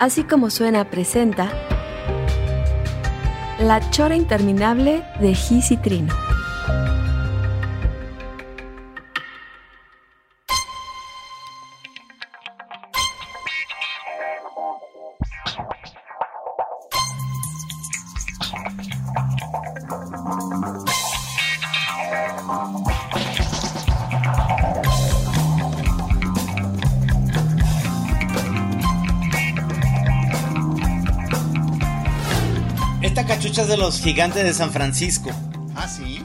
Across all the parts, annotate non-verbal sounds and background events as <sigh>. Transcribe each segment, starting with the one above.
Así como suena, presenta La Chora Interminable de Gis y Trino. De los gigantes de San Francisco. Ah, sí.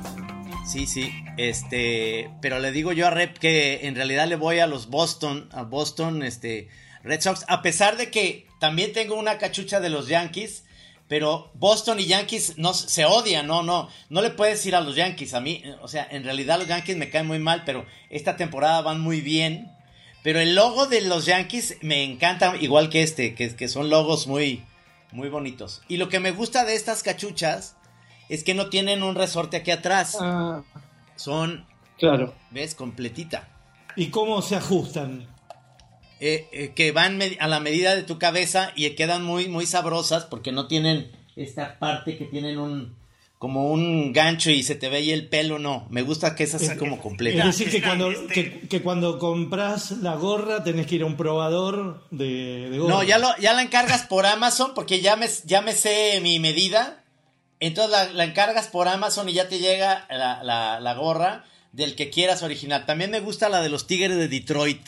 Sí, sí. Este, pero le digo yo a Rep que en realidad le voy a los Boston, a Boston, este, Red Sox, a pesar de que también tengo una cachucha de los Yankees, pero Boston y Yankees no se odian, no, no, no le puedes ir a los Yankees a mí, o sea, en realidad los Yankees me caen muy mal, pero esta temporada van muy bien. Pero el logo de los Yankees me encanta, igual que este, que, que son logos muy, muy bonitos. Y lo que me gusta de estas cachuchas es que no tienen un resorte aquí atrás. Ah, Son, claro. ¿ves? Completita. ¿Y cómo se ajustan? Eh, eh, que van a la medida de tu cabeza y quedan muy, muy sabrosas porque no tienen esta parte que tienen un, como un gancho y se te ve ahí el pelo, no. Me gusta que es así como Es completa. decir, que cuando, este- que, que cuando compras la gorra tenés que ir a un probador de, de gorra. No, ya, lo, ya la encargas por Amazon porque ya me, ya me sé mi medida. Entonces la, la encargas por Amazon y ya te llega la, la- la gorra del que quieras original. También me gusta la de los Tigres de Detroit,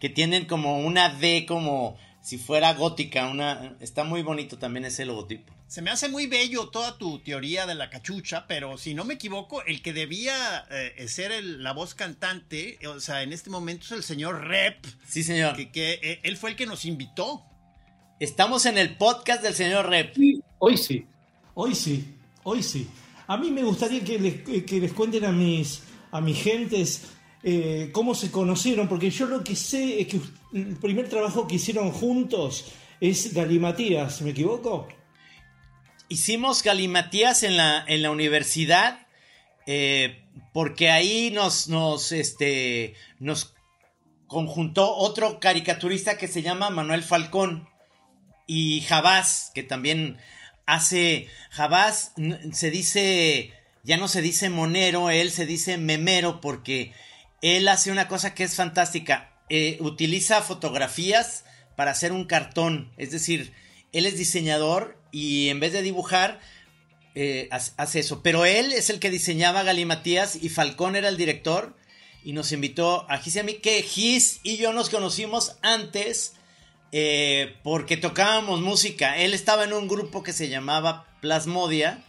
que tienen como una D como si fuera gótica. Una, está muy bonito también ese logotipo. Se me hace muy bello toda tu teoría de la cachucha, pero si no me equivoco, el que debía eh, ser el- la voz cantante, o sea, en este momento es el señor Rep, Sí, señor. que, que, eh, él fue el que nos invitó. Estamos en el podcast del señor Rep. Sí, hoy sí. Hoy sí. Hoy sí. A mí me gustaría que les, que les cuenten a mis, a mis gentes eh, cómo se conocieron, porque yo lo que sé es que el primer trabajo que hicieron juntos es Galimatías, ¿me equivoco? Hicimos galimatías en la, en la universidad eh, porque ahí nos, nos, este, nos conjuntó otro caricaturista que se llama Manuel Falcón y Jabás, que también hace, Jabás se dice, ya no se dice monero, él se dice memero porque él hace una cosa que es fantástica, eh, utiliza fotografías para hacer un cartón, es decir, él es diseñador y en vez de dibujar, eh, hace eso. Pero él es el que diseñaba Galimatías y Falcón era el director y nos invitó a Gis y a mí, que Gis y yo nos conocimos antes eh, porque tocábamos música. Él estaba en un grupo que se llamaba Plasmodia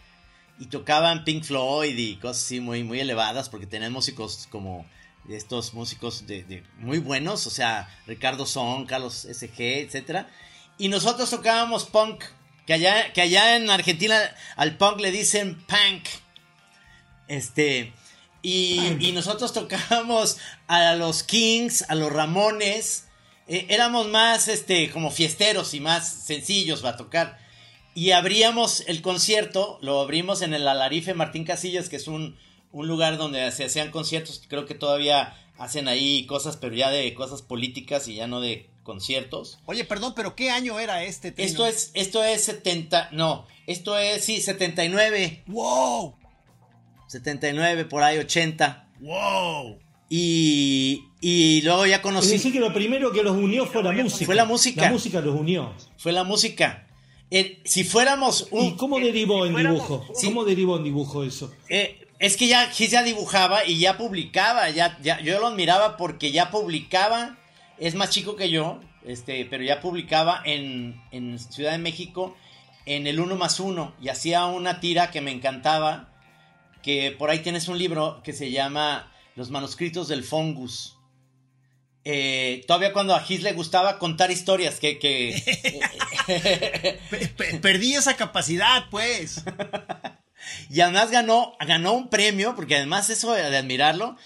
y tocaban Pink Floyd y cosas así muy, muy elevadas porque tenían músicos como estos músicos de, muy buenos, o sea, Ricardo Son, Carlos SG, etcétera. Y nosotros tocábamos punk, que allá, que allá en Argentina al punk le dicen punk. Este, y, y nosotros tocábamos a los Kings, a los Ramones. eh, éramos más, este, como fiesteros y más sencillos para tocar. Y abríamos el concierto, lo abrimos en el Alarife Martín Casillas, que es un, un lugar donde se hacían conciertos. Creo que todavía hacen ahí cosas, pero ya de cosas políticas y ya no de conciertos. Oye, perdón, pero ¿qué año era este? Trino? Esto es, esto es 70, no, esto es, sí, 79, ¡Wow! 79, por ahí 80. ¡Wow! Y, y luego ya Es conocí, decir, que lo primero que los unió fue la música. Fue la música. La música los unió. fue la música. Eh, si fuéramos un... ¿Y cómo derivó en dibujo? ¿Cómo derivó en dibujo eso? Eh, es que ya Gis ya dibujaba y ya publicaba, ya, ya, yo lo admiraba porque ya publicaba, es más chico que yo, este, pero ya publicaba en, en Ciudad de México en el 1 más 1 y hacía una tira que me encantaba, que por ahí tienes un libro que se llama Los manuscritos del Fungus. eh, todavía cuando a Gis le gustaba contar historias, que... <laughs> Perdí esa capacidad, pues. <laughs> y además ganó, ganó un premio, porque además eso de admirarlo,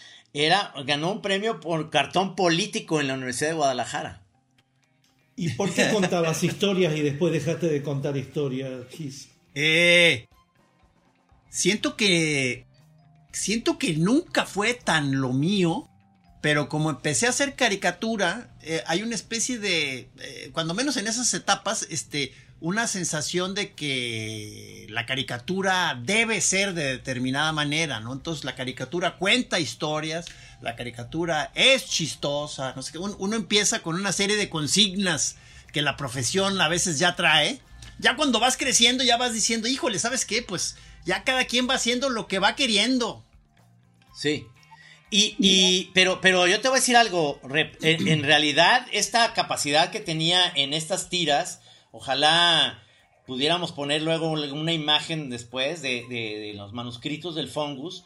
era, ganó un premio por cartón político en la Universidad de Guadalajara. ¿Y por qué contabas historias y después dejaste de contar historias, Gis? Eh, siento que... Siento que nunca fue tan lo mío pero como empecé a hacer caricatura, eh, hay una especie de, eh, cuando menos en esas etapas, este, una sensación de que la caricatura debe ser de determinada manera, ¿no? Entonces la caricatura cuenta historias, la caricatura es chistosa, no sé qué. Uno, empieza con una serie de consignas que la profesión a veces ya trae. Ya cuando vas creciendo ya vas diciendo, híjole, ¿sabes qué? Pues ya cada quien va haciendo lo que va queriendo. Sí, y, pero, pero yo te voy a decir algo, en, realidad esta capacidad que tenía en estas tiras, ojalá pudiéramos poner luego una imagen después de, los manuscritos del Fungus,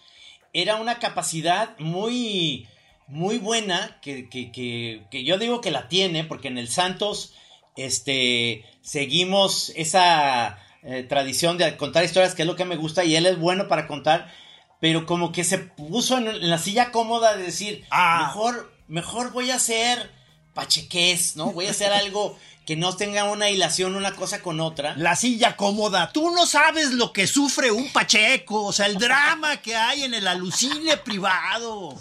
era una capacidad muy, muy buena que, que, yo digo que la tiene, porque en el Santos este, seguimos esa eh, tradición de contar historias, que es lo que me gusta, y él es bueno para contar pero como que se puso en, la silla cómoda de decir, ah. mejor, mejor voy a hacer pacheques, ¿no? Voy a hacer algo que no tenga una hilación una cosa con otra. La silla cómoda. Tú no sabes lo que sufre un pacheco, o sea, el drama que hay en el alucine privado.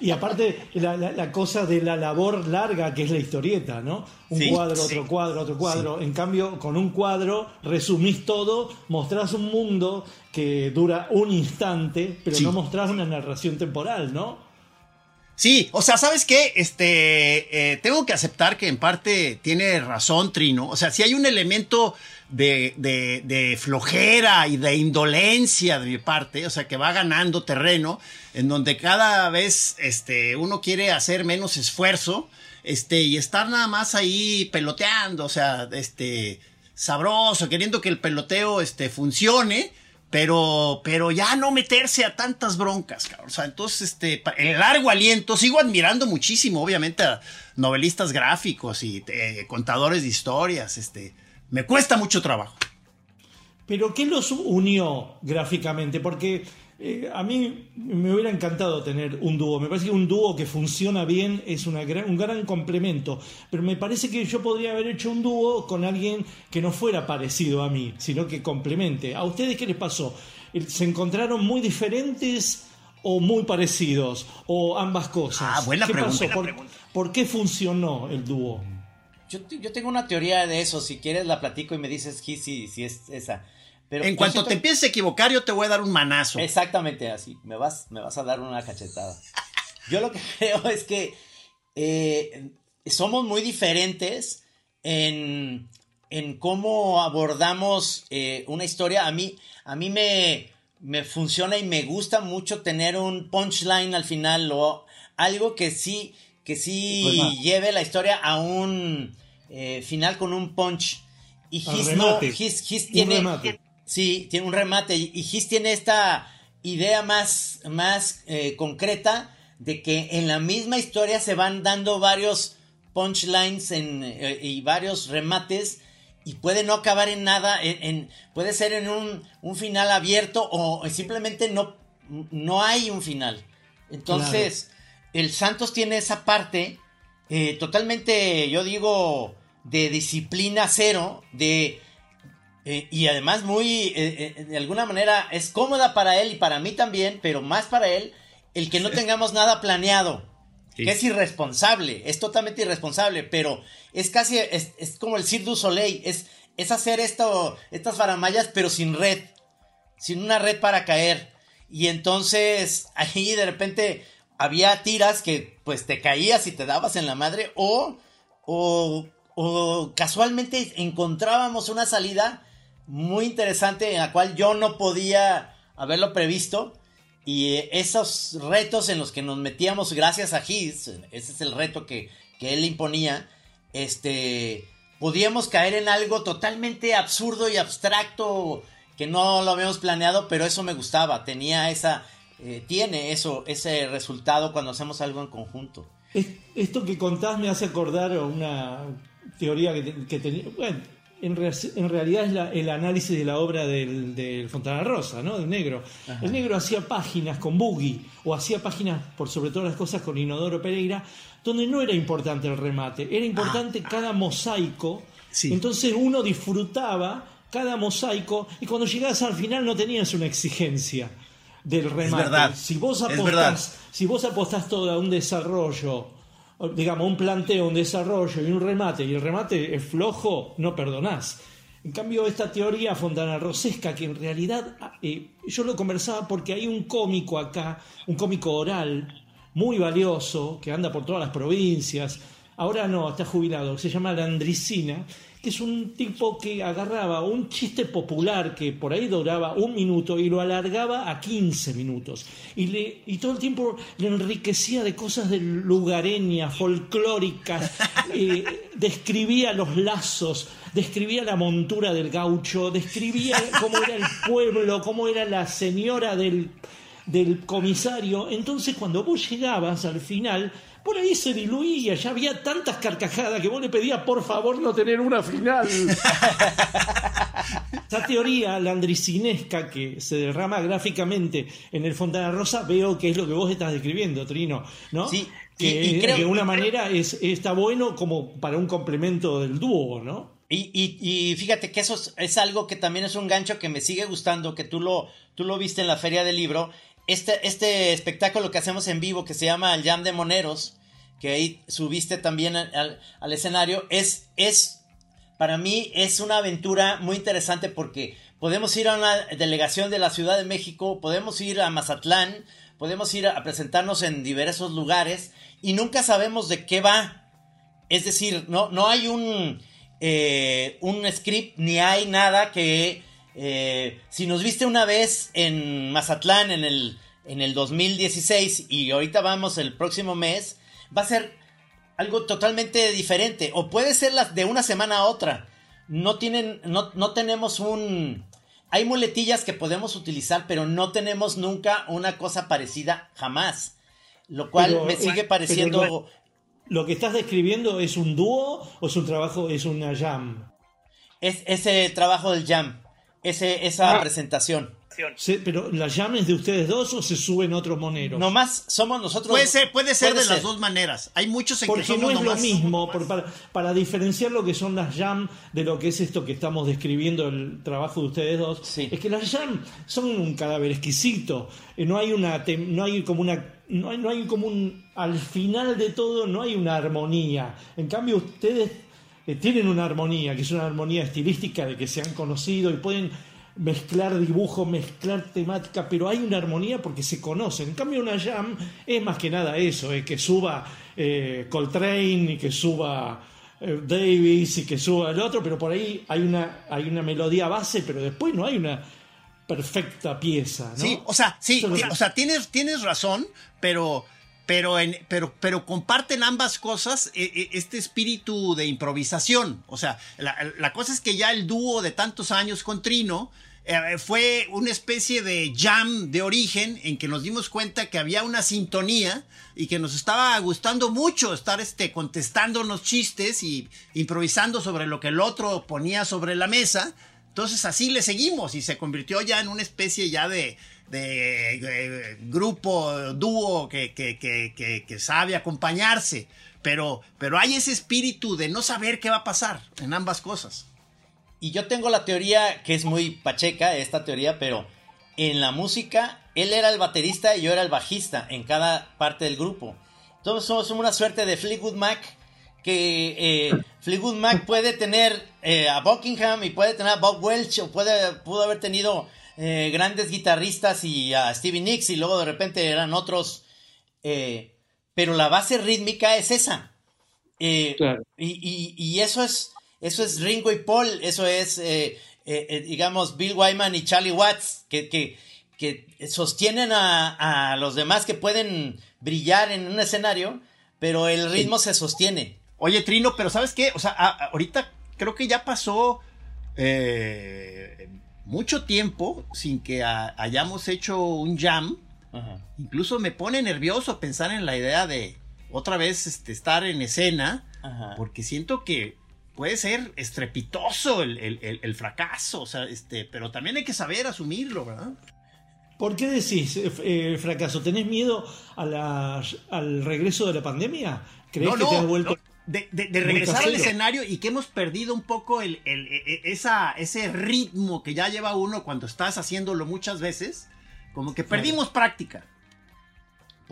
Y aparte, la, cosa de la labor larga que es la historieta, ¿no? Un cuadro, otro cuadro, otro cuadro. En cambio, con un cuadro resumís todo, mostrás un mundo que dura un instante, pero no mostrás una narración temporal, ¿no? Sí, o sea, ¿sabes qué? Este, eh, tengo que aceptar que en parte tiene razón Trino. O sea, si hay un elemento de, de, flojera y de indolencia de mi parte, o sea, que va ganando terreno, en donde cada vez este, uno quiere hacer menos esfuerzo, este, y estar nada más ahí peloteando, o sea, este, sabroso, queriendo que el peloteo, este, funcione, pero, pero ya no meterse a tantas broncas, cabrón. O sea, entonces, este, el largo aliento, sigo admirando muchísimo, obviamente, a novelistas gráficos y eh, contadores de historias, este, me cuesta mucho trabajo. Pero ¿qué los unió gráficamente? Porque eh, a mí me hubiera encantado tener un dúo. Me parece que un dúo que funciona bien es una un gran complemento. Pero me parece que yo podría haber hecho un dúo con alguien que no fuera parecido a mí, sino que complemente. ¿A ustedes qué les pasó? ¿Se encontraron muy diferentes o muy parecidos? ¿O ambas cosas? Ah, buena ¿Qué pregunta. Pasó? ¿Por, qué funcionó el dúo? Yo, tengo una teoría de eso. Si quieres la platico y me dices si, si es esa en cuanto te empieces a equivocar, yo te voy a dar un manazo. Exactamente así. Me vas, me vas a dar una cachetada. Yo lo que <laughs> creo es que eh, somos muy diferentes en, cómo abordamos eh, una historia. A mí, a mí me, me funciona y me gusta mucho tener un punchline al final o algo que sí, que sí pues lleve la historia a un eh, final con un punch. Y His no, His, tiene, Sí, tiene un remate. Y Gis tiene esta idea más, más eh, concreta de que en la misma historia se van dando varios punchlines en, eh, y varios remates y puede no acabar en nada, en, puede ser en un, final abierto o simplemente no, no hay un final. Entonces, el Santos tiene esa parte eh, totalmente, yo digo, de disciplina cero, de eh, y además muy, eh, eh, de alguna manera, es cómoda para él y para mí también, pero más para él, el que no tengamos nada planeado. Que es irresponsable, es totalmente irresponsable, pero es casi, es, como el Cirque du Soleil, es, es hacer esto, estas faramayas, pero sin red, sin una red para caer. Y entonces <laughs> ahí de repente había tiras que pues te caías y te dabas en la madre, o, o, o casualmente encontrábamos una salida muy interesante en la cual yo no podía haberlo previsto. Y eh, esos retos en los que nos metíamos gracias a His, ese es el reto que, él imponía, este, podíamos caer en algo totalmente absurdo y abstracto que no lo habíamos planeado, pero eso me gustaba, tenía esa, eh, tiene eso, ese resultado cuando hacemos algo en conjunto. Es- Esto que contás me hace acordar una teoría que, te- que tenía. Bueno, en, re- en realidad es la- el análisis de la obra del, del Fontana Rosa, ¿no? Del negro. El negro hacía páginas con Boogie, o hacía páginas, por sobre todas las cosas, con Inodoro Pereira, donde no era importante el remate, era importante cada mosaico. Sí. Entonces uno disfrutaba cada mosaico y cuando llegabas al final no tenías una exigencia del remate. verdad, Si vos es verdad. apostás, si vos apostás todo a un desarrollo, digamos, un planteo, un desarrollo y un remate, y el remate es flojo, no perdonás. En cambio, esta teoría fontana rosesca, que en realidad ah, eh, yo lo conversaba porque hay un cómico acá, un cómico oral, muy valioso, que anda por todas las provincias, ahora no, está jubilado, se llama Landricina, que es un tipo que agarraba un chiste popular que por ahí duraba un minuto y lo alargaba a 15 minutos. Y, le, y todo el tiempo le enriquecía de cosas de lugareñas, folclóricas, <laughs> eh, describía los lazos, describía la montura del gaucho, describía cómo era el pueblo, cómo era la señora del, del comisario. Entonces cuando vos llegabas al final, por ahí se diluía, ya había tantas carcajadas que vos le pedías por favor no tener una final. <laughs> Esta teoría landricinesca que se derrama gráficamente en el Fontana Rosa, veo que es lo que vos estás describiendo, Trino, ¿no? Sí, que y- y de alguna manera es, está bueno como para un complemento del dúo, ¿no? Y, y- y fíjate que eso es, es algo que también es un gancho que me sigue gustando, que tú lo, tú lo viste en la feria del libro. Este, este espectáculo que hacemos en vivo, que se llama El Jam de Moneros, que ahí subiste también al, al- escenario, es, es, para mí, es una aventura muy interesante porque podemos ir a una delegación de la Ciudad de México, podemos ir a Mazatlán, podemos ir a presentarnos en diversos lugares y nunca sabemos de qué va. Es decir, no, no hay un, eh, un script ni hay nada que... eh, si nos viste una vez en Mazatlán en el, en el 2016 y ahorita vamos el próximo mes, va a ser algo totalmente diferente. O puede ser las de una semana a otra. No tienen, no, no tenemos un. Hay muletillas que podemos utilizar, pero no tenemos nunca una cosa parecida jamás. Lo cual Pero, me eh, sigue pero pareciendo. lo- ¿Lo que estás describiendo es un dúo o es un trabajo, es una jam? Es ese trabajo del jam. Ese, esa presentación. Se- pero la jam es de ustedes dos o se suben otros moneros. Nomás somos nosotros. Puede ser, puede ser Puede de las dos maneras. Hay muchos en que Porque somos no es lo mismo, por- para, para diferenciar lo que son las jam de lo que es esto que estamos describiendo, el trabajo de ustedes dos, Sí. es que las jam son un cadáver exquisito. Eh, No hay una, tem- no hay como una, no hay, no hay como un, al final de todo no hay una armonía. En cambio ustedes eh, tienen una armonía, que es una armonía estilística de que se han conocido y pueden mezclar dibujo, mezclar temática, pero hay una armonía porque se conocen. En cambio, una jam es más que nada eso, es que suba eh, Coltrane y que suba eh, Davis y que suba el otro, pero por ahí hay una, hay una melodía base, pero después no hay una perfecta pieza. ¿no? Sí, o sea, sí, o sea, tienes, tienes razón, pero, pero, en, pero, pero comparten ambas cosas eh, eh, este espíritu de improvisación. O sea, la, la cosa es que ya el dúo de tantos años con Trino eh, fue una especie de jam de origen en que nos dimos cuenta que había una sintonía y que nos estaba gustando mucho estar este, contestándonos chistes y improvisando sobre lo que el otro ponía sobre la mesa. Entonces así le seguimos y se convirtió ya en una especie ya de, de, eh, grupo, dúo que, que, que, sabe acompañarse. Pero, pero hay ese espíritu de no saber qué va a pasar en ambas cosas. Y yo tengo la teoría que es muy pacheca, esta teoría, pero en la música, él era el baterista y yo era el bajista en cada parte del grupo. Entonces somos una suerte de Fleetwood Mac, que eh, Fleetwood Mac puede tener eh, a Buckingham y puede tener a Bob Welch, o puede, pudo haber tenido eh, grandes guitarristas y a Stevie Nicks, y luego de repente eran otros. eh, pero la base rítmica es esa. Eh, Claro. y, y- y eso es eso es Ringo y Paul, eso es digamos Bill Wyman y Charlie Watts que, que, que sostienen a, a los demás que pueden brillar en un escenario, pero el ritmo se sostiene. Oye, Trino, pero ¿sabes qué? O sea, a- ahorita creo que ya pasó eh, mucho tiempo sin que ha- hayamos hecho un jam. Ajá. Incluso me pone nervioso pensar en la idea de, otra vez este, estar en escena, Ajá. porque siento que puede ser estrepitoso el, el- el- el fracaso, o sea, este, pero también hay que saber asumirlo, ¿verdad? ¿Por qué decís eh, eh, fracaso? ¿Tenés miedo a la- al regreso de la pandemia? ¿Crees No, que no, te has vuelto no, de, de- de regresar al escenario y que hemos perdido un poco el, el- e- e- esa, ese ritmo que ya lleva uno cuando estás haciéndolo muchas veces, como que perdimos práctica.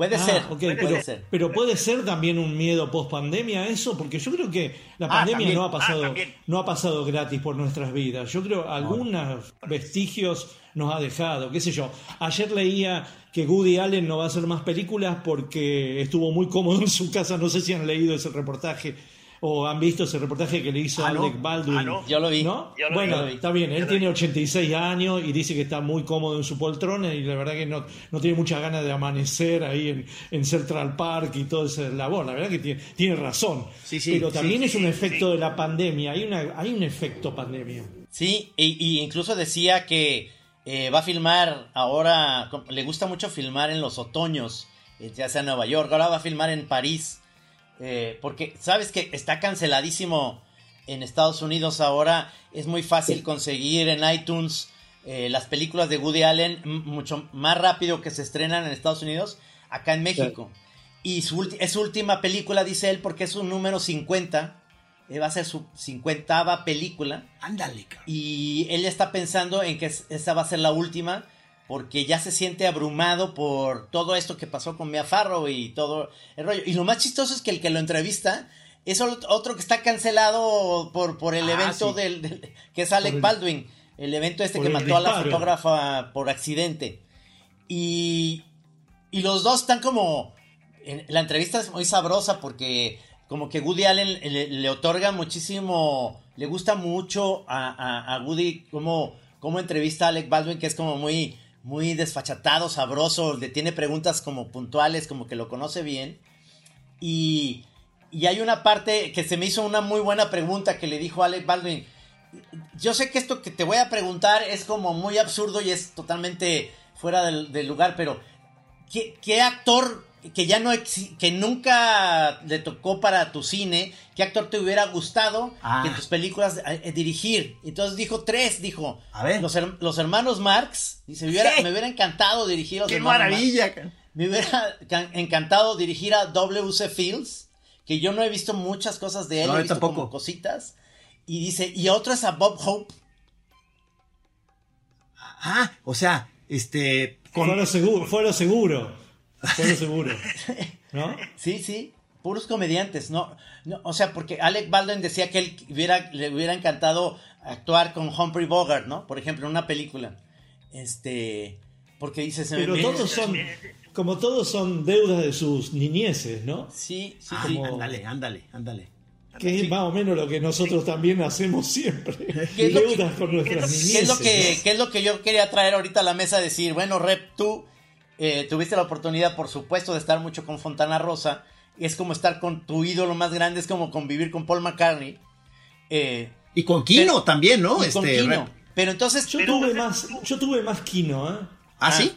Puede Ah, ser, puede pero, ser. pero puede ser también un miedo post pandemia eso, porque yo creo que la Ah, pandemia también. no ha Ah, pasado, no ha pasado gratis por nuestras vidas. Yo creo algunos vestigios nos ha dejado, qué sé yo. Ayer leía que Woody Allen no va a hacer más películas porque estuvo muy cómodo en su casa. No sé si han leído ese reportaje o han visto ese reportaje que le hizo Ah, no. Alec Baldwin. Ah, no. Yo lo vi. ¿No? Yo lo bueno, vi, está bien, él tiene 86 años y dice que está muy cómodo en su poltrona y la verdad que no, no tiene muchas ganas de amanecer ahí en, en Central Park y toda esa labor. La verdad que tiene, tiene razón. Sí, sí, Pero también sí, es un efecto de la pandemia, hay, una, hay un efecto pandemia. Sí, y, y incluso decía que eh, va a filmar ahora, le gusta mucho filmar en los otoños, eh, ya sea en Nueva York, ahora va a filmar en París, eh, porque sabes que está canceladísimo en Estados Unidos ahora, es muy fácil conseguir en iTunes eh, las películas de Woody Allen mucho más rápido que se estrenan en Estados Unidos, acá en México. Y su es su última película, dice él, porque es un número 50, eh, va a ser su 50 película. Ándale. Y él está pensando en que es- esa va a ser la última porque ya se siente abrumado por todo esto que pasó con Mia Farrow y todo el rollo. Y lo más chistoso es que el que lo entrevista es ot- otro que está cancelado por, por el Ah, evento sí. del, del- que es Alec el- Baldwin, el evento este que mató a la fotógrafa por accidente. Y, y los dos están como... en- la entrevista es muy sabrosa porque como que Woody Allen le, le otorga muchísimo, le gusta mucho a, a- a Woody como, como entrevista a Alec Baldwin, que es como muy, muy desfachatado, sabroso, le tiene preguntas como puntuales, como que lo conoce bien. Y, y hay una parte que se me hizo una muy buena pregunta que le dijo Alec Baldwin. Yo sé que esto que te voy a preguntar es como muy absurdo y es totalmente fuera del, lugar, pero ¿qué, qué actor que ya no que nunca le tocó para tu cine, qué actor te hubiera gustado Ah. que en tus películas eh, eh, dirigir? Entonces dijo tres, dijo. A ver. Los, her- los hermanos Marx, dice, me hubiera, ¿Qué? me hubiera encantado dirigir a los ¡Qué Marx. Me hubiera can- encantado dirigir a W.C. Fields, que yo no he visto muchas cosas de él, No, he visto tampoco. como cositas. Y dice, y otro es a Bob Hope. Ah, o sea, este. con- Fue lo seguro, fue lo seguro. Fue lo seguro. ¿No? <laughs> Sí, sí, puros comediantes, ¿no? no o sea, porque Alec Baldwin decía que él hubiera, le hubiera encantado actuar con Humphrey Bogart, ¿no? Por ejemplo, en una película. Este, porque dice, se me Pero todos son, como todos son deudas de sus niñeces, ¿no? Sí, sí, Ah, sí. como- Ándale, ándale, ándale. Que es más o menos lo que nosotros también hacemos siempre. <laughs> ¿Qué es lo que- Deudas con nuestras niñeces. ¿Qué es, lo que, ¿no? qué es lo que yo quería traer ahorita a la mesa? Decir, bueno, Rep, tú eh, tuviste la oportunidad, por supuesto, de estar mucho con Fontana Rosa. Y es como estar con tu ídolo más grande, es como convivir con Paul McCartney. Eh, Y con Kino Pero- también, ¿no? y con Este, Kino. Pero entonces, Yo pero- tuve más, yo tuve más Kino, ¿eh? ¿Ah, sí?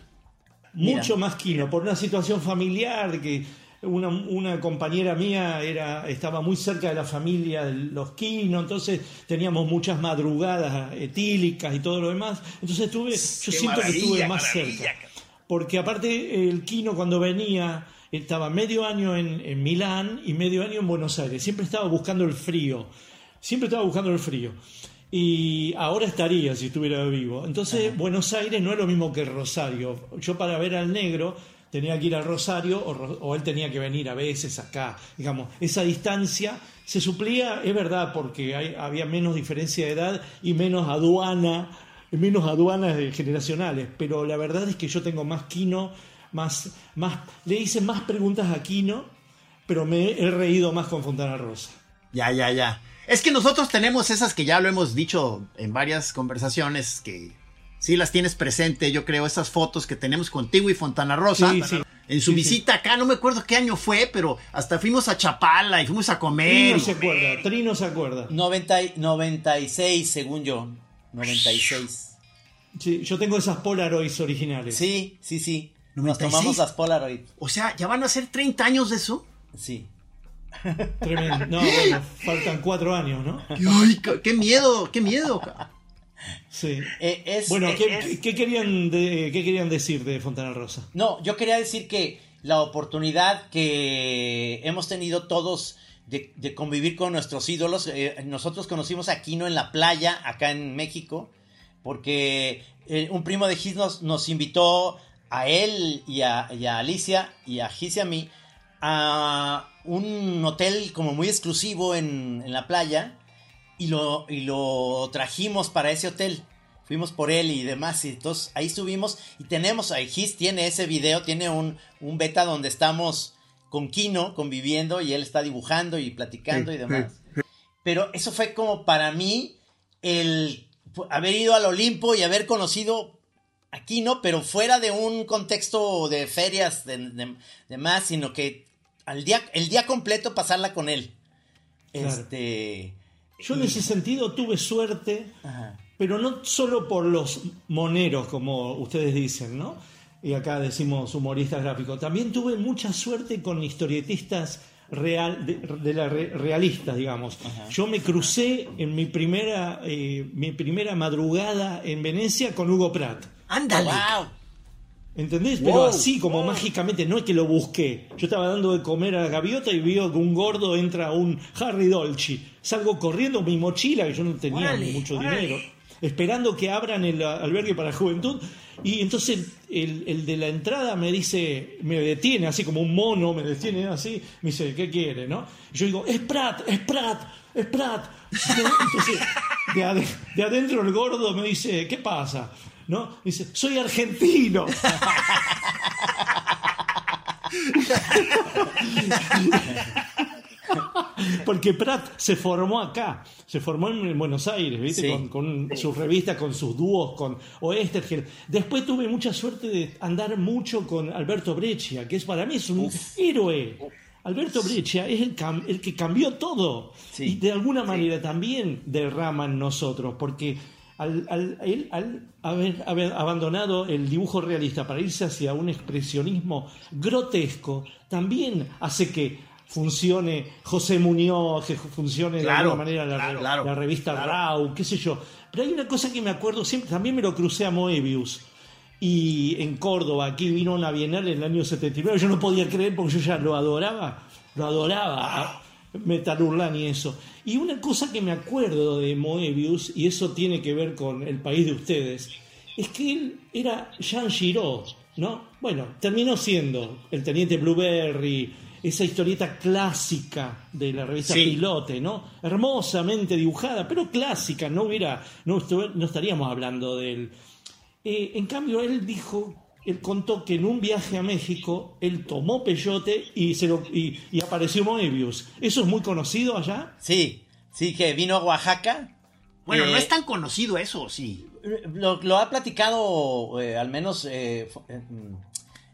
Mira. Mucho más Kino, por una situación familiar, de que una, una compañera mía era, estaba muy cerca de la familia de los Kino, entonces teníamos muchas madrugadas etílicas y todo lo demás. Entonces tuve, yo Qué siento que estuve más cerca. Porque aparte el Kino cuando venía estaba medio año en, en Milán y medio año en Buenos Aires. Siempre estaba buscando el frío. Siempre estaba buscando el frío. Y ahora estaría si estuviera vivo. Entonces Buenos Aires no es lo mismo que Rosario. Yo para ver al negro tenía que ir al Rosario o, él tenía que venir a veces acá. Digamos, esa distancia se suplía, es verdad, porque hay- había menos diferencia de edad y menos aduana menos aduanas generacionales, pero la verdad es que yo tengo más Kino, más, más, le hice más preguntas a Kino, pero me he reído más con Fontana Rosa. Ya, ya, ya. Es que nosotros tenemos esas que ya lo hemos dicho en varias conversaciones que sí las tienes presente, yo creo, esas fotos que tenemos contigo y Fontana Rosa. Sí, sí. En su Sí, visita acá, no me acuerdo qué año fue, pero hasta fuimos a Chapala y fuimos a comer. Trino se acuerda, Trino se acuerda. 90 y- 96, según yo. 96. Sí, yo tengo esas Polaroids originales. Sí, sí, sí. Nos 96. tomamos las Polaroid. O sea, ¿ya van a ser 30 años de eso? Sí. Tremendo. No, bueno, faltan cuatro años, ¿no? Ay, ca- qué miedo, qué miedo. Sí. Eh, es- Bueno, eh, ¿qué, es- qué querían de- qué querían decir de Fontana Rosa? No, yo quería decir que la oportunidad que hemos tenido todos de, convivir con nuestros ídolos, eh, nosotros conocimos a Aquino en la playa, acá en México, porque eh, un primo de Gis nos, invitó a él y a, Alicia y a Gis y a mí a un hotel como muy exclusivo en, en la playa y lo, y lo trajimos para ese hotel. Fuimos por él y demás, y entonces ahí estuvimos y tenemos, ahí Gis tiene ese video, tiene un, un beta donde estamos con Kino conviviendo y él está dibujando y platicando y demás. Pero eso fue como para mí el haber ido al Olimpo y haber conocido a Kino, pero fuera de un contexto de ferias de, de- de más, sino que al día, el día completo pasarla con él. Claro. Este. Yo en ese sentido tuve suerte, Ajá. pero no solo por los moneros, como ustedes dicen, ¿no? Y acá decimos humoristas gráficos. También tuve mucha suerte con historietistas real, de, de la re- realistas, digamos. Yo me crucé en mi primera, eh, mi primera madrugada en Venecia con Hugo Pratt. Ándale. ¡Wow! ¿Entendés? Pero así como mágicamente, no es que lo busqué. Yo estaba dando de comer a la gaviota y veo que un gordo entra a un Harry Dolce. Salgo corriendo con mi mochila, que yo no tenía Órale, mucho órale. dinero, esperando que abran el albergue para juventud. Y entonces el, de la entrada me dice, me detiene así como un mono, me detiene así, me dice, ¿qué quiere? ¿no? Yo digo, es Pratt, es Pratt, es Pratt. ¿No? Entonces, de adentro el gordo me dice, ¿qué pasa? ¿No? Dice, soy argentino. <laughs> <laughs> Porque Pratt se formó acá, se formó en Buenos Aires, ¿viste? Sí. Con, con sus revistas, con sus dúos, con Oestergel. Después tuve mucha suerte de andar mucho con Alberto Breccia, que es para mí es un héroe. Alberto Breccia es el, cam- el que cambió todo. Sí. Y de alguna manera también derrama en nosotros, porque al, al- él, al haber, haber abandonado el dibujo realista para irse hacia un expresionismo grotesco, también hace que funcione José Muñoz, que funcione de alguna manera la, claro, la claro, revista claro. Rau, qué sé yo. Pero hay una cosa que me acuerdo siempre, también me lo crucé a Moebius. Y en Córdoba, aquí vino una bienal en el año 79, yo no podía creer porque yo ya lo adoraba, lo adoraba, Metal y eso. Y una cosa que me acuerdo de Moebius, y eso tiene que ver con el país de ustedes, es que él era Jean Giraud, ¿no? Bueno, terminó siendo el teniente Blueberry, esa historieta clásica de la revista Sí. Pilote, ¿no? Hermosamente dibujada, pero clásica, no hubiera, no, estaríamos hablando de él. Eh, en cambio, él dijo, él contó que en un viaje a México, él tomó peyote y, se lo, y, y apareció Moebius. ¿Eso es muy conocido allá? Sí, sí, que vino a Oaxaca. Bueno, no Eh, es tan conocido eso, sí. Lo, lo ha platicado, eh, al menos,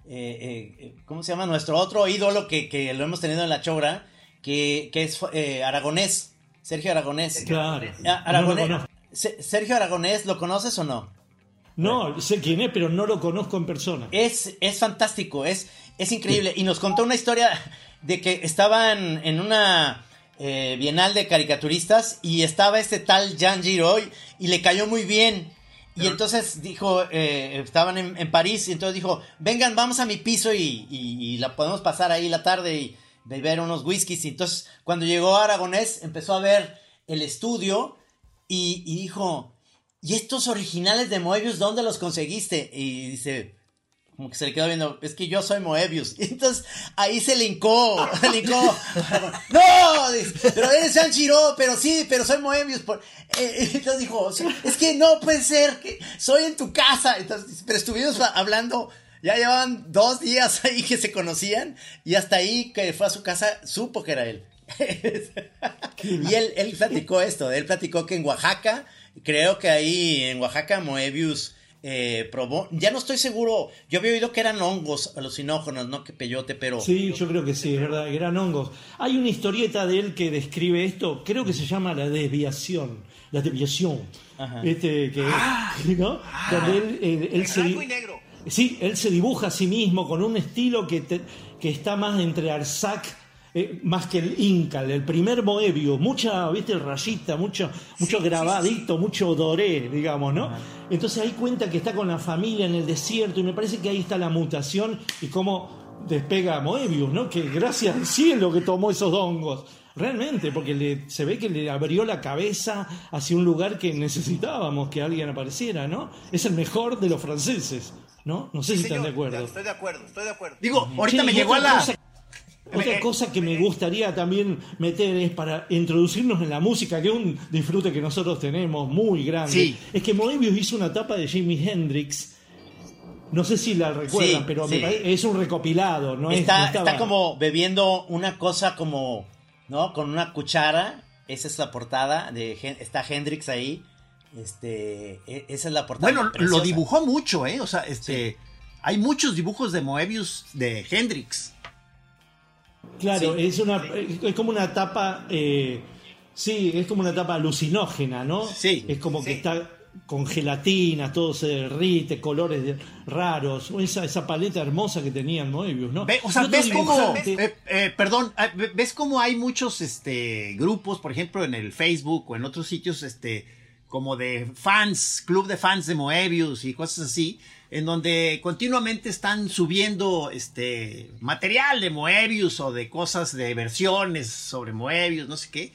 eh, eh, ¿cómo se llama? Nuestro otro ídolo que, que lo hemos tenido en la chobra, que, que es eh, Aragonés, Sergio Aragonés. Claro. Ah, No Aragonés. Se- Sergio Aragonés, ¿lo conoces o no? No, sé quién es, pero no lo conozco en persona. Es, es fantástico, es, es increíble. Y nos contó una historia de que estaban en una eh, bienal de caricaturistas y estaba este tal Jean Giraud y le cayó muy bien. Y entonces dijo, eh, estaban en, en París y entonces dijo, vengan, vamos a mi piso y, y- y la podemos pasar ahí la tarde y beber unos whiskies. Y entonces cuando llegó a Aragonés empezó a ver el estudio y, y dijo, ¿y estos originales de Moebius dónde los conseguiste? Y dice, como que se le quedó viendo, es que yo soy Moebius. <laughs> Y entonces ahí se le hincó, <laughs> se le hincó. <laughs> no, dice, pero eres Giraud, pero sí, pero soy Moebius. Por... Eh, entonces dijo, es que no puede ser, que soy en tu casa. Entonces, pero estuvimos hablando, ya llevaban dos días ahí que se conocían y hasta ahí que fue a su casa supo que era él. y él, él platicó esto, él platicó que en Oaxaca, creo que ahí en Oaxaca Moebius eh, probó, ya no estoy seguro, yo había oído que eran hongos alucinógenos, no que peyote, pero... Sí, yo creo que sí, es verdad, gran hongos. Hay una historieta de él que describe esto, creo que se llama La desviación, la desviación. Ajá. Este, que, <laughs> ¿no? Donde él, él- él se, Blanco y negro. Sí, él se dibuja a sí mismo con un estilo que, te- que está más entre Arzac eh, más que el Inca, el primer Moebius, mucha, viste, rayita, mucho, mucho grabadito, mucho doré, digamos, ¿no? Entonces ahí cuenta que está con la familia en el desierto y me parece que ahí está la mutación y cómo despega Moebius, ¿no? Que gracias al cielo que tomó esos hongos. Realmente, porque le- se ve que le abrió la cabeza hacia un lugar que necesitábamos que alguien apareciera, ¿no? Es el mejor de los franceses, ¿no? No sé si están de acuerdo. Estoy de acuerdo, estoy de acuerdo. Digo, ahorita me llegó a la. cosa- otra Eh, cosa que me gustaría también meter es para introducirnos en la música, que es un disfrute que nosotros tenemos muy grande. Sí. Es que Moebius hizo una tapa de Jimi Hendrix. No sé si la recuerdan, Sí, pero me sí. parece- es un recopilado, ¿no? es- está, no estaba- está como bebiendo una cosa como, ¿no? Con una cuchara. Esa es la portada de está Hendrix ahí. Este, e- esa es la portada. Bueno, lo dibujó mucho, ¿eh? O sea, este. Hay muchos dibujos de Moebius de Hendrix. Claro, Sí. es una es como una tapa, eh, sí, es como una tapa alucinógena, ¿no? Sí, Es como que está con gelatina, todo se derrite, colores de- raros, esa, esa paleta hermosa que tenían Moebius, ¿no? Ve- o sea, ves cómo, eh, eh, perdón, ve- ves cómo hay muchos este, grupos, por ejemplo, en el Facebook o en otros sitios, este, como de fans, club de fans de Moebius y cosas así, en donde continuamente están subiendo este material de Moebius o de cosas de versiones sobre Moebius, no sé qué.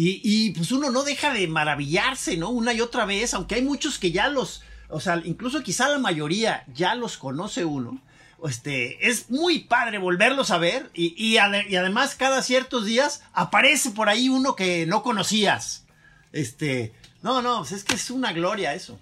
Y, pues uno no deja de maravillarse, ¿no? Una y otra vez, aunque hay muchos que ya los, o sea, incluso quizá la mayoría ya los conoce uno. Este, es muy padre volverlos a ver y, y además cada ciertos días aparece por ahí uno que no conocías. Este, no, no, pues es que es una gloria eso.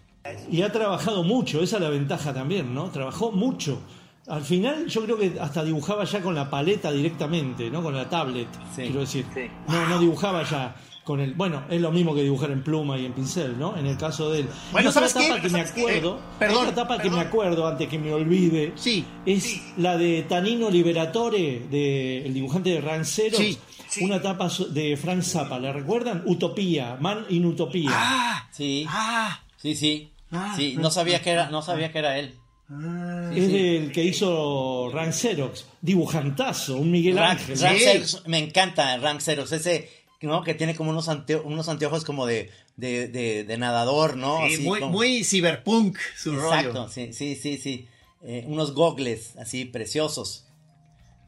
Y ha trabajado mucho, esa es la ventaja también, ¿no? Trabajó mucho. Al final yo creo que hasta dibujaba ya con la paleta directamente, ¿no? Con la tablet, Sí. quiero decir. No, no dibujaba ya con el... Bueno, es lo mismo que dibujar en pluma y en pincel, ¿no? En el caso de él. Bueno, ¿sabes qué? etapa que me ¿Sabes qué? acuerdo, Eh, perdón, otra etapa que me acuerdo antes que me olvide, Sí, es sí. la de Tanino Liberatore, de, el dibujante de Ranceros. Sí, Una etapa so- de Frank Zappa, ¿la recuerdan? Utopía, Man in Utopía. Ah, Sí, ah, sí, sí. Ah, sí, no sabía que era, no sabía que era él. es del que hizo Rancerox, dibujantazo, un Miguel Rank, Ángel. Rank Sí. Zeros, me encanta Rank Zeros, ese, ¿no? Que tiene como unos, anteo- unos anteojos como de, de, de, de nadador, ¿no? sí, Así muy, como- muy cyberpunk su Exacto, rollo. sí, sí, sí, sí. Eh, unos gogles así preciosos.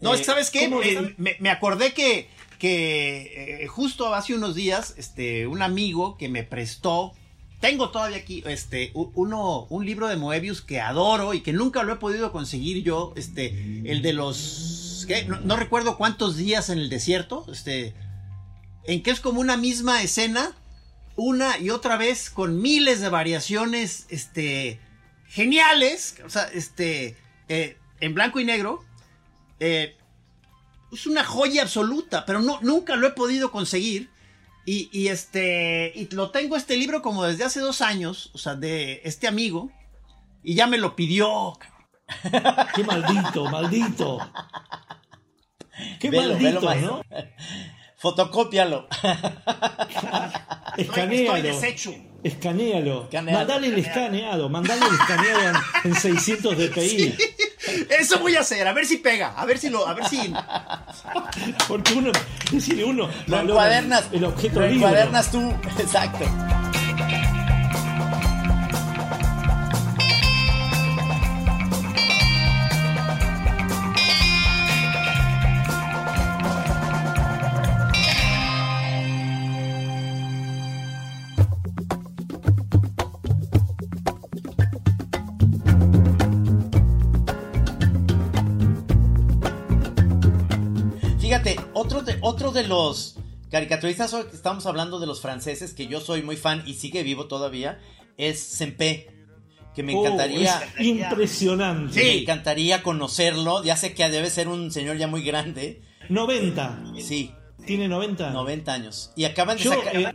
No, Eh, ¿sabes qué? ¿cómo- Eh, me, me acordé que, que eh, justo hace unos días, este, un amigo que me prestó, tengo todavía aquí, este, uno, un libro de Moebius que adoro y que nunca lo he podido conseguir yo, este, el de los, no recuerdo cuántos días en el desierto, este, en que es como una misma escena, una y otra vez con miles de variaciones, este, geniales, o sea, este, eh, en blanco y negro, eh, es una joya absoluta, pero no, nunca lo he podido conseguir. Y, y este, y lo tengo este libro como desde hace dos años, o sea, de este amigo, y ya me lo pidió. <laughs> Qué maldito, maldito. Qué Velo, maldito. ¿no? <laughs> Fotocópialo. <laughs> Estoy, estoy Escanéalo. deshecho. Escanealo. Mandale el escaneado. Mandale el escaneado en, en 600 dpi. <laughs> Eso voy a hacer, a ver si pega, a ver si lo, a ver si. <laughs> Porque uno, decirle uno, Lo encuadernas. el objeto lo encuadernas tú. <laughs> Exacto. Otro de, otro de los caricaturistas, que estamos hablando de los franceses, que yo soy muy fan y sigue vivo todavía, es Sempé. Que me Oh, encantaría. es impresionante. Me encantaría conocerlo. Ya sé que debe ser un señor ya muy grande. 90. Sí, ¿Tiene 90? 90 años. Y acaban de Yo sacar. eh,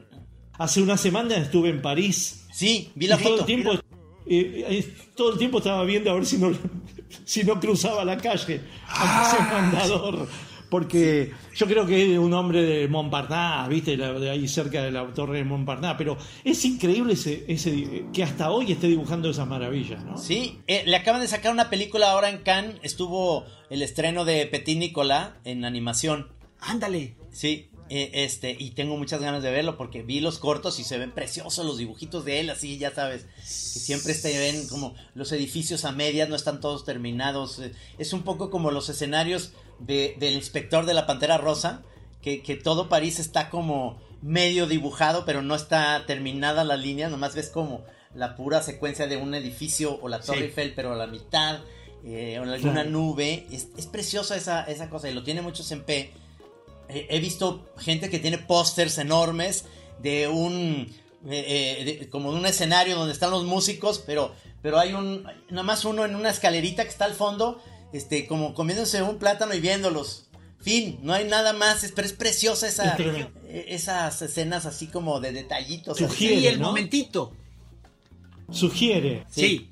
hace una semana estuve en París. Sí, vi la y todo foto. el tiempo eh, eh, todo el tiempo estaba viendo a ver si no <laughs> si no cruzaba la calle Ah, aunque sea un andador porque yo creo que es un hombre de Montparnasse, viste, La- de ahí cerca de la torre de Montparnasse, pero es increíble ese, ese que hasta hoy esté dibujando esas maravillas, ¿no? Sí, eh, le acaban de sacar una película ahora en Cannes. Estuvo el estreno de Petit Nicolas en animación. Ándale. Sí, eh, este, y tengo muchas ganas de verlo porque vi los cortos y se ven preciosos los dibujitos de él, así, ya sabes, que siempre se ven como los edificios a medias, no están todos terminados. eh, Es un poco como los escenarios de, del inspector de la Pantera Rosa, que, que todo París está como medio dibujado, pero no está terminada la línea, nomás ves como la pura secuencia de un edificio o la Torre Sí. Eiffel, pero a la mitad, eh, o alguna nube. Es, es preciosa esa, esa cosa y lo tiene muchos en P. Eh, he visto gente que tiene pósters enormes de un eh, eh, de- como de un escenario donde están los músicos, pero pero hay un nada más uno en una escalerita que está al fondo, este como comiéndose un plátano y viéndolos. Fin, no hay nada más, es- pero es preciosa esa eh, esas escenas así como de detallitos. así. Sugiere, Sí, el ¿no? momentito. Sugiere. Sí.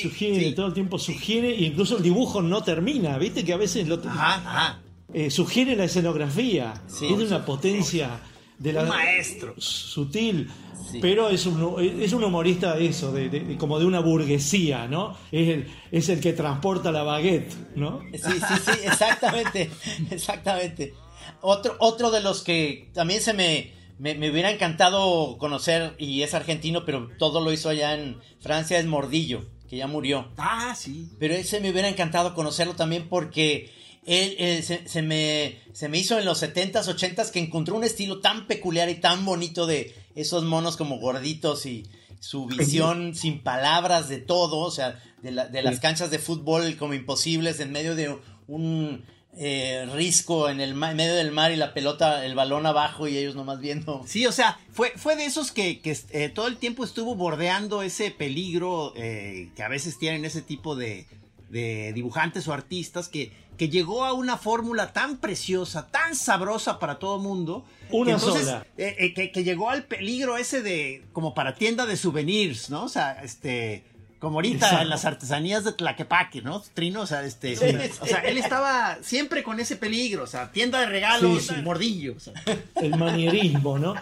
Sugiere, sí. todo el tiempo sugiere, e incluso el dibujo no termina, viste que a veces lo Ajá, ajá. eh, sugiere la escenografía, Sí. es de una potencia de la Un maestro. sutil, Sí. pero es un, es un humorista eso, de, de- de- como de una burguesía, ¿no? Es el, es el que transporta la baguette, ¿no? Sí, sí, sí, exactamente, <laughs> exactamente. Otro, otro de los que también se me, me, me hubiera encantado conocer, y es argentino, pero todo lo hizo allá en Francia, es Mordillo, que ya murió. Ah, sí. Pero ese me hubiera encantado conocerlo también porque él, él se, se me, se me hizo en los 70s, 80s que encontró un estilo tan peculiar y tan bonito de esos monos como gorditos y su visión sin palabras de todo, o sea, de, la- de las canchas de fútbol como imposibles en medio de un eh, risco en el en medio del mar y la pelota, el balón abajo y ellos nomás viendo. Sí, o sea, fue, fue de esos que, que, eh, todo el tiempo estuvo bordeando ese peligro eh, que a veces tienen ese tipo de, de dibujantes o artistas que, que llegó a una fórmula tan preciosa, tan sabrosa para todo mundo. Una que entonces, sola. eh, eh, que, que llegó al peligro ese de como para tienda de souvenirs, ¿no? O sea, este... Como ahorita Exacto. en las artesanías de Tlaquepaque, ¿no? Trino, o sea, este... Sí, o sea, él estaba siempre con ese peligro, o sea, tienda de regalos, Sí, mordillo. o sea. el manierismo, ¿no?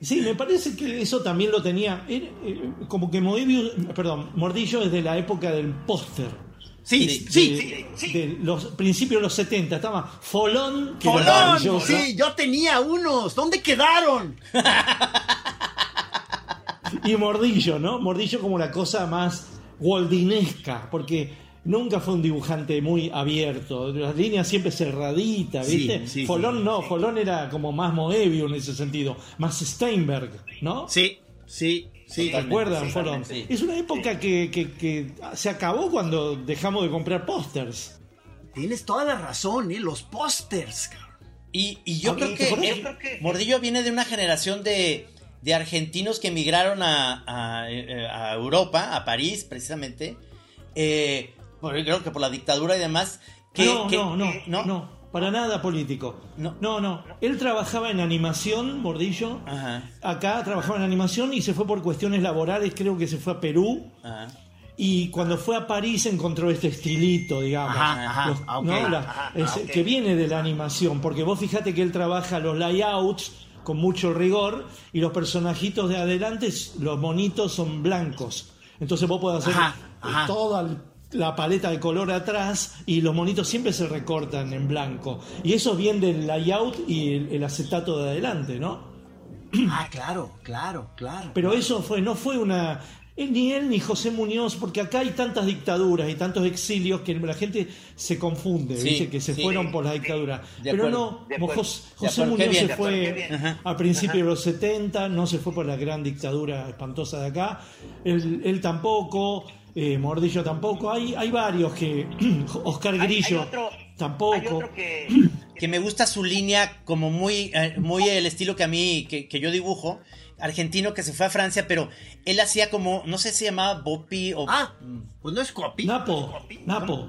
Sí, me parece que eso también lo tenía. era, eh, como que Moebius, perdón, Mordillo es de la época del póster. Sí, Sí, sí, de, de los principios de los 70. Estaba Folón, que maravilloso. Sí, yo tenía unos. ¿Dónde quedaron? Y Mordillo, ¿no? Mordillo como la cosa más waldinesca, porque nunca fue un dibujante muy abierto. Las líneas siempre cerraditas, Sí, ¿viste? sí, Folón sí. no, Folón era como más Moebius en ese sentido, más Steinberg, ¿no? Sí, sí, sí. ¿Se acuerdan, sí, Folón? sí. Es una época que, que- que se acabó cuando dejamos de comprar pósters. Tienes toda la razón, ¿eh? Los pósters. cabrón. Y, y yo, creo ¿te que, Mordillo viene de una generación de, de argentinos que emigraron a, a- eh, a Europa, a París precisamente, eh, por- creo que por la dictadura y demás. Que, no, que- no, no, no, no, para nada político. No. no, no. Él trabajaba en animación, Mordillo. Ajá, Acá trabajaba en animación y se fue por cuestiones laborales, creo que se fue a Perú. ajá. Y cuando fue a París encontró este estilito, digamos. Ajá, ajá, Los- ok, ¿no? La- ajá, es- ok. Que viene de la animación, porque vos fíjate que él trabaja los layouts con mucho rigor y los personajitos de adelante, los monitos son blancos. Entonces vos podés hacer ajá. toda la paleta de color atrás y los monitos siempre se recortan en blanco. Y eso viene del layout y el, el acetato de adelante, ¿no? <clears throat> Ah, claro, claro, claro. Pero eso fue, no fue una. eh, Ni él ni José Muñoz, porque acá hay tantas dictaduras y tantos exilios que la gente se confunde, Sí, ¿viste? que se sí. fueron por las dictaduras. De Pero acuerdo, no, José Muñoz bien, se fue a principios de los 70, no se fue por la gran dictadura espantosa de acá. Él, él tampoco, eh, Mordillo tampoco. Hay, hay varios que. <clears throat> Oscar Grillo tampoco. <clears throat> que me gusta su línea como muy, eh, muy el estilo que a mí, que, que yo dibujo, argentino que se fue a Francia, pero él hacía como, no sé si se llamaba Bopi o Ah, pues no es copy. Napo, Napo,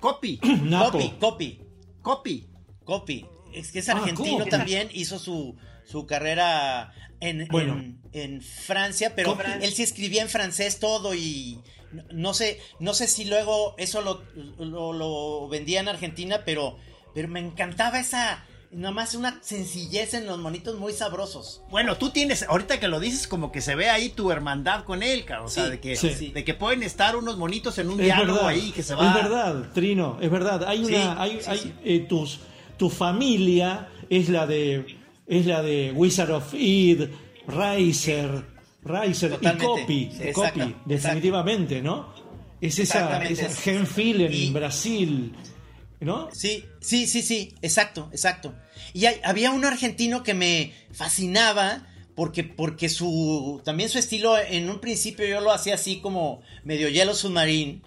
Copy, <clears throat> Napo. Copy, Copy, copy. Copy. Es que es Ah, argentino también, hizo su, su carrera en, Bueno. en, en Francia, pero Copy. él sí escribía en francés todo y no, no sé, no sé si luego eso lo, lo, lo vendía en Argentina, pero, pero me encantaba esa, nomás una sencillez en los monitos muy sabrosos. Bueno, tú tienes, ahorita que lo dices, como que se ve ahí tu hermandad con él, cabrón. O sea, de que, sí. de que pueden estar unos monitos en un Es diálogo verdad, ahí que se va. es verdad, Trino, es verdad. Hay Sí, una, hay, sí, hay, sí. eh, tus, tu familia es la de es la de Wizard of Id, Riser, Riser y. Copy, Exacto, Copy, definitivamente, ¿no? Es esa, esa Genfil en Y- Brasil, ¿no? Sí, sí, sí, sí, exacto, exacto. Y hay- había un argentino que me fascinaba porque, porque su, también su estilo, en un principio yo lo hacía así como medio hielo submarine,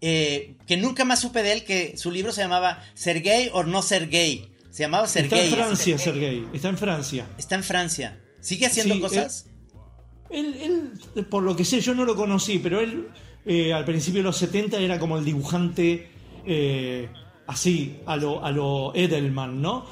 eh, que nunca más supe de él, que su libro se llamaba Ser gay o no ser gay. Se llamaba Ser Está en Francia, así. Sergey, está en Francia. Está en Francia. ¿Sigue haciendo Sí, cosas? Él, él, por lo que sé, yo no lo conocí, pero él eh, al principio de los 70 era como el dibujante eh, así, a lo, a lo Edelman, ¿no?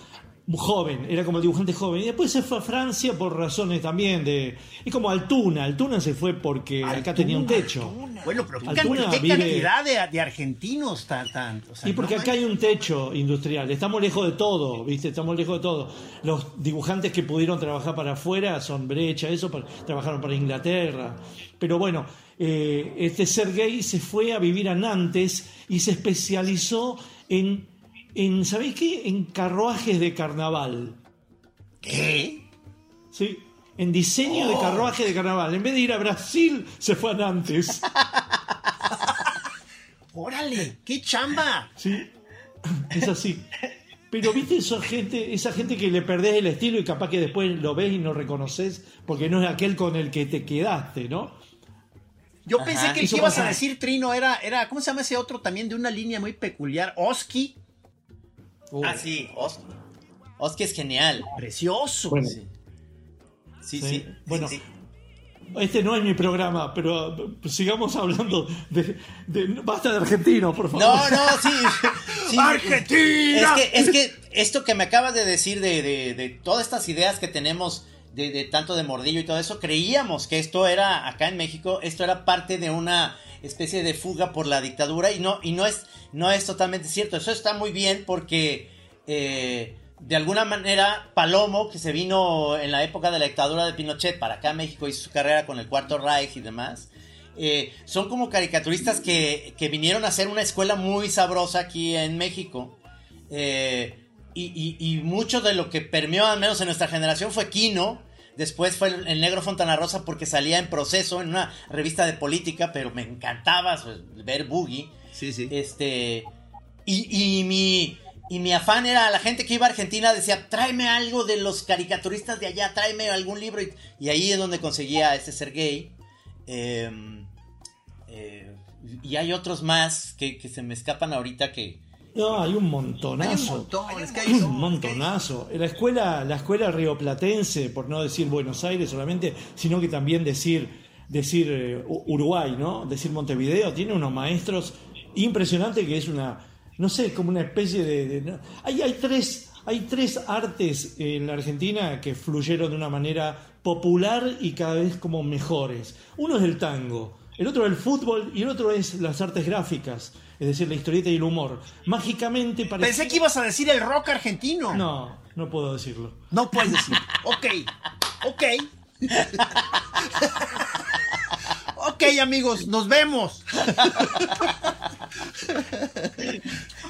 Joven, era como el dibujante joven. Y después se fue a Francia por razones también de... Es como Altuna, Altuna se fue porque acá tenía un techo. Bueno, pero qué, Altuna qué vive- cantidad de, de argentinos tan, tan o sea, Y porque no acá hay un techo industrial, estamos lejos de todo, ¿viste? Estamos lejos de todo. Los dibujantes que pudieron trabajar para afuera son brecha, eso, para- trabajaron para Inglaterra. Pero bueno, eh, este Sergei se fue a vivir a Nantes y se especializó en, en ¿sabéis qué? En carruajes de carnaval. ¿Qué? ¿Sí? En diseño de carruajes de carnaval. En vez de ir a Brasil, se fue a Nantes. <laughs> ¡Órale! ¡Qué chamba! Sí, es así. Pero viste esa gente, esa gente que le perdés el estilo y capaz que después lo ves y no reconoces porque no es aquel con el que te quedaste, ¿no? Yo Ajá. pensé que el que ibas a decir, Trino, era, era, ¿cómo se llama ese otro también de una línea muy peculiar? Oski. Ah, sí, Oski. Oski es genial. Precioso. Bueno, Sí, sí. Sí. sí. Bueno. sí. este no es mi programa, pero eh, sigamos hablando de, de- basta de argentinos, por favor. No, no, <laughs> sí. sí. ¡Argentina! Es que, es que esto que me acabas de decir de, de- de todas estas ideas que tenemos de, de tanto de mordillo y todo eso, creíamos que esto era, acá en México, esto era parte de una especie de fuga por la dictadura y no, y no es, no es totalmente cierto. Eso está muy bien porque eh, de alguna manera Palomo, que se vino en la época de la dictadura de Pinochet para acá a México, hizo su carrera con el Cuarto Reich y demás. eh, son como caricaturistas que, que vinieron a hacer una escuela muy sabrosa aquí en México. Eh, y, y- mucho de lo que permeó, al menos en nuestra generación, fue Kino. Después fue el, el Negro Fontana Rosa porque salía en proceso en una revista de política, pero me encantaba pues, ver Boogie. Sí, sí. Este. Y, y mi. Y mi afán era la gente que iba a Argentina decía, tráeme algo de los caricaturistas de allá, tráeme algún libro. Y, y ahí es donde conseguía este ser gay. Em, eh, y hay otros más que, que se me escapan ahorita que. No, hay un montonazo. Hay un montón, es que hay <clears throat> un montonazo. La escuela, la escuela rioplatense, por no decir Buenos Aires solamente, sino que también decir, decir eh, Uruguay, ¿no? Decir Montevideo, tiene unos maestros impresionantes que es una, no sé, como una especie de. de- no. hay, hay tres, hay tres artes en la Argentina que fluyeron de una manera popular y cada vez como mejores. Uno es el tango, el otro es el fútbol y el otro es las artes gráficas, es decir, la historieta y el humor. Mágicamente parece. Pensé que ibas a decir el rock argentino. No, no puedo decirlo. No puedes decir. ok. Ok. ok, amigos, nos vemos. <laughs>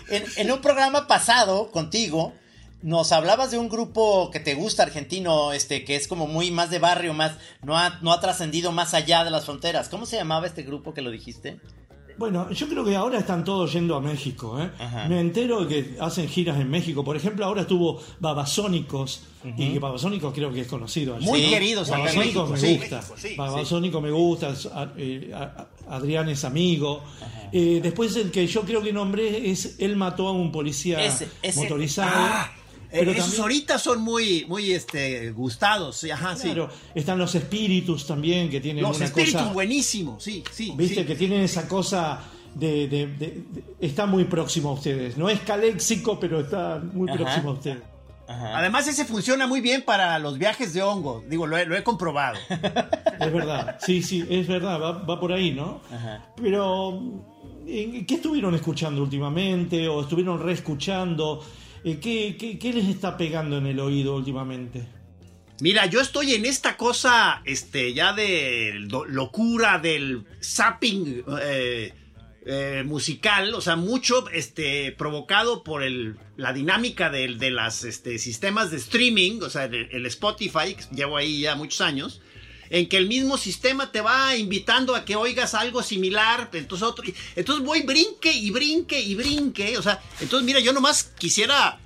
En, en un programa pasado contigo, nos hablabas de un grupo que te gusta argentino, este, que es como muy más de barrio, más, no ha, no ha trascendido más allá de las fronteras. ¿Cómo se llamaba este grupo que lo dijiste? Bueno, yo creo que ahora están todos yendo a México. ¿eh? Me entero que hacen giras en México. Por ejemplo, ahora estuvo Babasónicos, y que Babasónicos creo que es conocido. allí. Muy acá en Babasónicos me sí. gusta. México, sí, Babasónico me gusta. eh, Adrián es amigo. Eh, después el que yo creo que nombré es Él mató a un policía Ese, ese. motorizado. Ah, pero eh, esos también- ahorita son muy, muy este, gustados. sí, Ajá, sí. Claro, están los espíritus también que tienen Los una espíritus, cosa. buenísimos, sí, sí. Viste sí. que tienen esa cosa de, de- de- de- está muy próximo a ustedes. No es caléxico, pero está muy Ajá. próximo a ustedes. Ajá. Además, ese funciona muy bien para los viajes de hongo. Digo, lo he, lo he comprobado. <laughs> Es verdad, sí, sí, es verdad, va, va por ahí, ¿no? Ajá. Pero, ¿en- ¿qué estuvieron escuchando últimamente? ¿O estuvieron reescuchando? ¿Qué, qué, qué les está pegando en el oído últimamente? Mira, yo estoy en esta cosa, este, ya de lo- locura del zapping eh, eh, musical, o sea, mucho este, provocado por el, la dinámica de, de las este, sistemas de streaming, o sea, el, el Spotify, que llevo ahí ya muchos años, en que el mismo sistema te va invitando a que oigas algo similar, entonces, otro, entonces voy brinque y brinque y brinque, o sea, entonces mira, yo nomás quisiera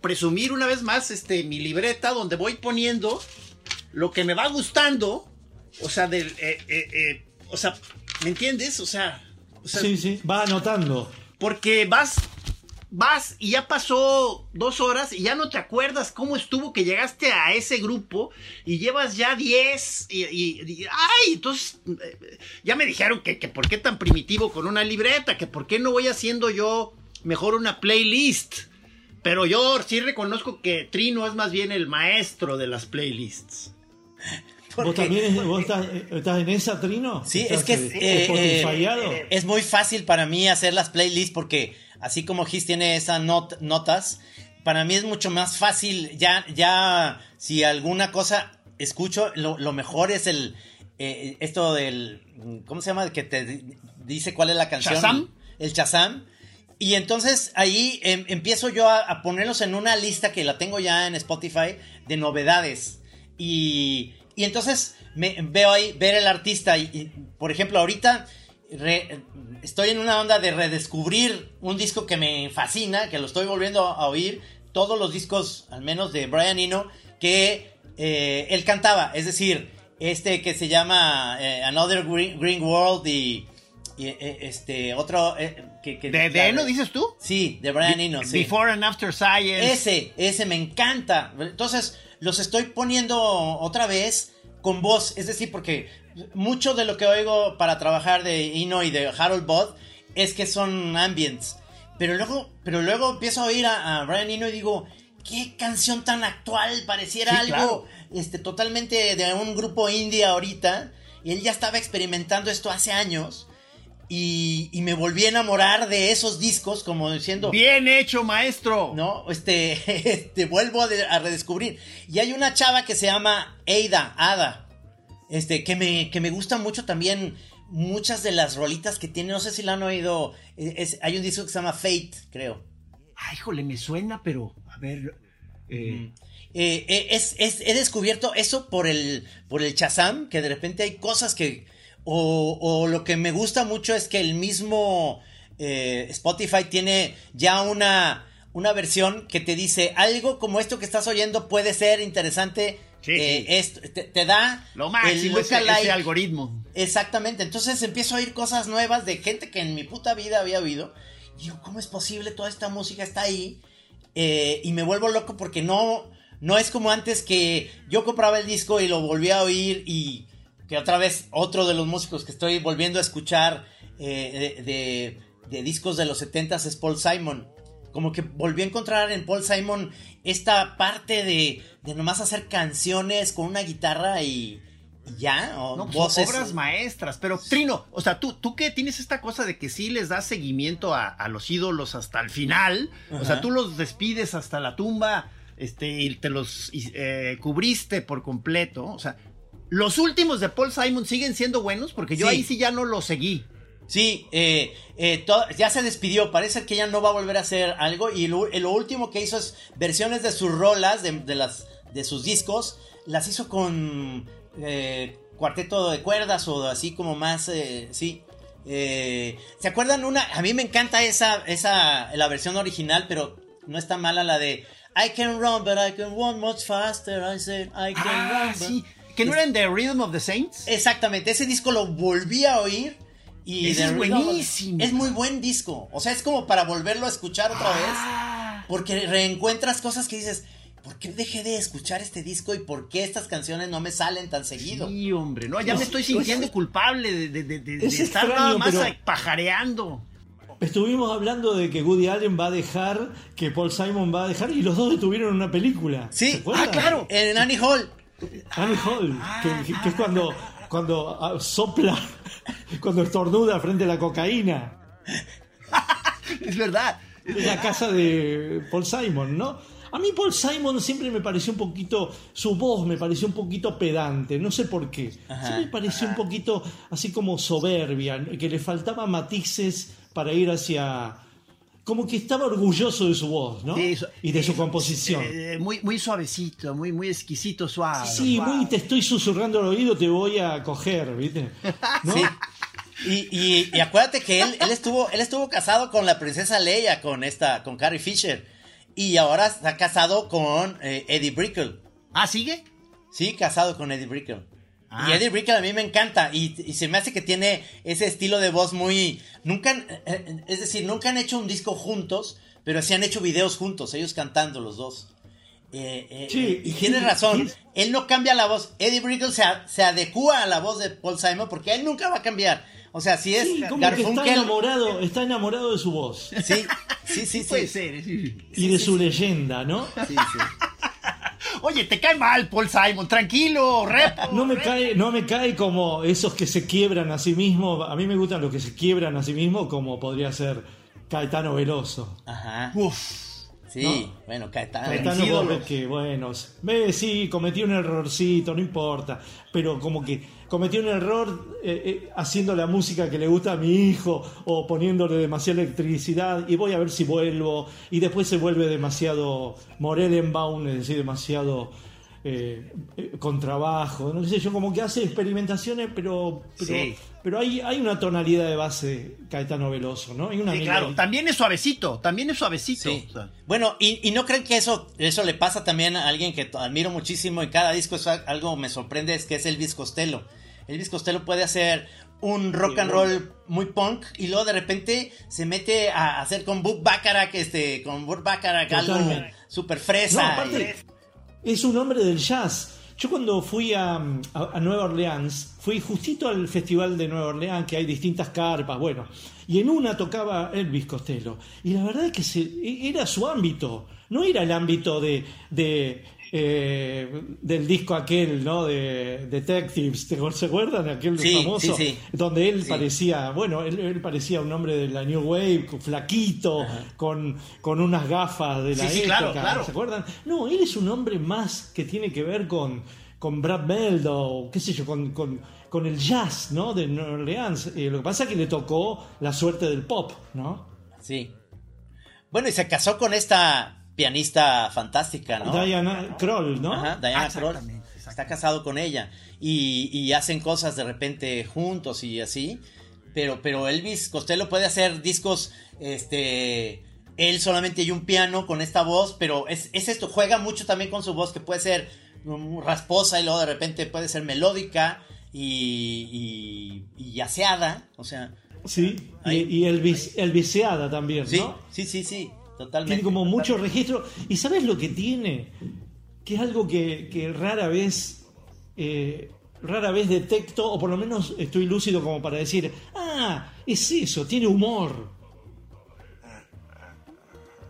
presumir una vez más este, mi libreta donde voy poniendo lo que me va gustando, o sea, del, eh, eh, eh, o sea, ¿me entiendes? O sea, o sea, Sí, sí, va anotando. porque vas, vas y ya pasó dos horas y ya no te acuerdas cómo estuvo que llegaste a ese grupo y llevas ya 10 y, y- ay, entonces eh, ya me dijeron que, que por qué tan primitivo con una libreta, que por qué no voy haciendo yo mejor una playlist. Pero yo sí reconozco que Trino es más bien el maestro de las playlists. <laughs> <laughs> ¿Vos también es- vos estás, estás en esa, Trino? Sí, ¿Estás, es que es, eh, eh, eh, es muy fácil para mí hacer las playlists porque así como Gis tiene esas not- notas, para mí es mucho más fácil ya, ya si alguna cosa escucho, lo, lo mejor es el, eh, esto del, ¿cómo se llama? Que te di- dice cuál es la canción. ¿Shazam? El Chazam. Y entonces ahí em, empiezo yo a, a ponerlos en una lista que la tengo ya en Spotify de novedades. Y, y entonces me veo ahí, ver el artista. Y, y, por ejemplo, ahorita re- estoy en una onda de redescubrir un disco que me fascina, que lo estoy volviendo a oír. Todos los discos, al menos de Brian Eno, que eh, él cantaba. Es decir, este que se llama eh, Another Green, Green World y, y, eh, este otro eh, que, que- ¿De, de Eno dices tú? Sí, de Brian Eno. sí. Before and After Science. Ese, ese me encanta. Entonces, los estoy poniendo otra vez con voz. Es decir, porque mucho de lo que oigo para trabajar de Ino y de Harold Bott es que son ambients. Pero luego, pero luego empiezo a oír a, a Brian Eno y digo, qué canción tan actual. Pareciera Sí, algo claro. este, totalmente de un grupo indie ahorita. Y él ya estaba experimentando esto hace años. Y, y me volví a enamorar de esos discos, como diciendo. Bien hecho, maestro. ¿no? Este, <laughs> este, vuelvo a, de- a redescubrir. Y hay una chava que se llama Ada, Ada, este, que me, que me gusta mucho también muchas de las rolitas que tiene, no sé si la han oído, es- es- hay un disco que se llama Fate, creo. Ay, híjole, me suena, pero a ver. eh, Eh, eh, es, es- he descubierto eso por el, por el Shazam, que de repente hay cosas que, o, o lo que me gusta mucho es que el mismo eh, Spotify tiene ya una, una versión que te dice algo como esto que estás oyendo puede ser interesante. Sí, eh, sí. esto- te, te da lo máximo, el ese, ese algoritmo. Exactamente, entonces empiezo a oír cosas nuevas de gente que en mi puta vida había oído. Y yo, ¿cómo es posible? Toda esta música está ahí. Eh, y me vuelvo loco porque no, no es como antes que yo compraba el disco y lo volvía a oír y que otra vez otro de los músicos que estoy volviendo a escuchar eh, de, de- de discos de los 70 es Paul Simon. Como que volví a encontrar en Paul Simon esta parte de, de nomás hacer canciones con una guitarra y, y ya, o No, pues, voces. obras maestras. Pero, Trino, o sea, tú, tú que tienes esta cosa de que sí les das seguimiento a, a los ídolos hasta el final. O sea, tú los despides hasta la tumba. Este, y te los eh, cubriste por completo. O sea, los últimos de Paul Simon siguen siendo buenos porque yo Sí. ahí sí ya no los seguí. Sí, eh, eh, ya se despidió, parece que ya no va a volver a hacer algo y lo, lo último que hizo es versiones de sus rolas, de, de las, de sus discos, las hizo con eh, cuarteto de cuerdas o así como más, eh, sí. Eh, ¿Se acuerdan una? A mí me encanta esa, esa, la versión original, pero no está mala la de I can run, but I can run much faster. I said I can Ah, run. but-" sí. Que no Es- era en The Rhythm of the Saints. Exactamente, ese disco lo volví a oír. Y Ese es buenísimo. Es muy buen disco. O sea, es como para volverlo a escuchar otra Ah. vez. Porque reencuentras cosas que dices, ¿por qué dejé de escuchar este disco y por qué estas canciones no me salen tan seguido? Sí, hombre, no, ya me Es- estoy sintiendo culpable de, de- de- de- de Es estar extraño, nada más pero- pajareando. Estuvimos hablando de que Woody Allen va a dejar, que Paul Simon va a dejar, y los dos estuvieron en una película. ¿Se Sí, ah, claro, en Annie Hall. Annie Hall, que, que es cuando, cuando ah, sopla, <laughs> cuando estornuda frente a la cocaína. <laughs> Es verdad. En la casa de Paul Simon, ¿no? A mí Paul Simon siempre me pareció un poquito, su voz me pareció un poquito pedante, no sé por qué. Ajá, Sí me pareció un poquito así como soberbia, que le faltaba matices para ir hacia... Como que estaba orgulloso de su voz, ¿no? Y de su sí, composición. eh, muy, muy suavecito, muy, muy exquisito, suave. Sí, suave. muy te estoy susurrando al oído, te voy a coger, ¿viste? ¿No? Sí. Y, y- y acuérdate que él, él estuvo, él estuvo casado con la princesa Leia, con esta, con Carrie Fisher. Y ahora está casado con eh, Eddie Brickell. Ah, ¿sigue? Sí, casado con Eddie Brickell. Ah. Y Eddie Brickell a mí me encanta. Y, y se me hace que tiene ese estilo de voz muy. Nunca. eh, eh, Es decir, nunca han hecho un disco juntos, pero sí han hecho videos juntos, ellos cantando los dos. Eh, eh, Sí, y y- razón, él no cambia la voz. Eddie Brickell se, se adecua a la voz de Paul Simon porque él nunca va a cambiar. O sea, si es Sí, como que está Garfunkel. enamorado, está enamorado de su voz Sí, sí, sí, Puede sí. ser. sí. y de su leyenda, ¿no? Sí, sí. Oye, te cae mal, Paul Simon. Tranquilo, rep. <laughs> No me cae, no me cae como esos que se quiebran a sí mismos. A mí me gustan los que se quiebran a sí mismos, como podría ser Caetano Veloso. Ajá. Uf. Sí, ¿No? bueno, Caetano. Caetano ídolos. porque, bueno, ve, sí, cometí un errorcito, no importa, pero como que cometí un error eh, eh, haciendo la música que le gusta a mi hijo o poniéndole demasiada electricidad y voy a ver si vuelvo y después se vuelve demasiado Morelenbaum, es decir, demasiado eh, eh, con trabajo, no sé yo, como que hace experimentaciones, pero, pero, Sí. pero hay, hay una tonalidad de base Caetano Veloso, ¿no? Hay una Sí, melodía. claro. También es suavecito. También es suavecito. Sí. O sea, Bueno, y, y no creen que eso, eso le pasa también a alguien que admiro muchísimo y cada disco es algo me sorprende, es que es Elvis Costello. Elvis Costello puede hacer un rock and roll muy punk y luego de repente se mete a hacer con Book Bacharach, este, con Book Bacharach algo No, fresa. aparte, es un hombre del jazz. Yo cuando fui a, a- Nueva Orleans, fui justito al festival de Nueva Orleans, que hay distintas carpas, bueno, y en una tocaba Elvis Costello. Y la verdad es que se- era su ámbito, no era el ámbito de, de, eh, del disco aquel, ¿no? De Detectives, ¿te se acuerdan? Aquel Sí, famoso, sí, sí. donde él parecía, bueno, él, él parecía un hombre de la New Wave, flaquito, con, con unas gafas de la época, claro, claro. ¿se acuerdan? No, él es un hombre más que tiene que ver con, con Brad Meldo, qué sé yo, con, con, con el jazz, ¿no? De Nueva Orleans. Eh, lo que pasa es que le tocó la suerte del pop, ¿no? Sí. Bueno, y se casó con esta pianista fantástica, ¿no? Diana Kroll, ¿no? Ajá, Diana Kroll. Está casado con ella. Y, y hacen cosas de repente juntos y así. Pero, pero Elvis Costello puede hacer discos, este, él solamente y un piano con esta voz, pero es, es esto, juega mucho también con su voz, que puede ser mm, rasposa y luego de repente puede ser melódica y, y, y yaceada, o sea, Sí, y, y Elvis, Elviseada también, sí, ¿no? sí, sí, sí, totalmente. Tiene como mucho registro. ¿Y sabes lo que tiene? Que es algo que, que rara vez. eh, rara vez detecto, o por lo menos estoy lúcido como para decir, ah, es eso, tiene humor.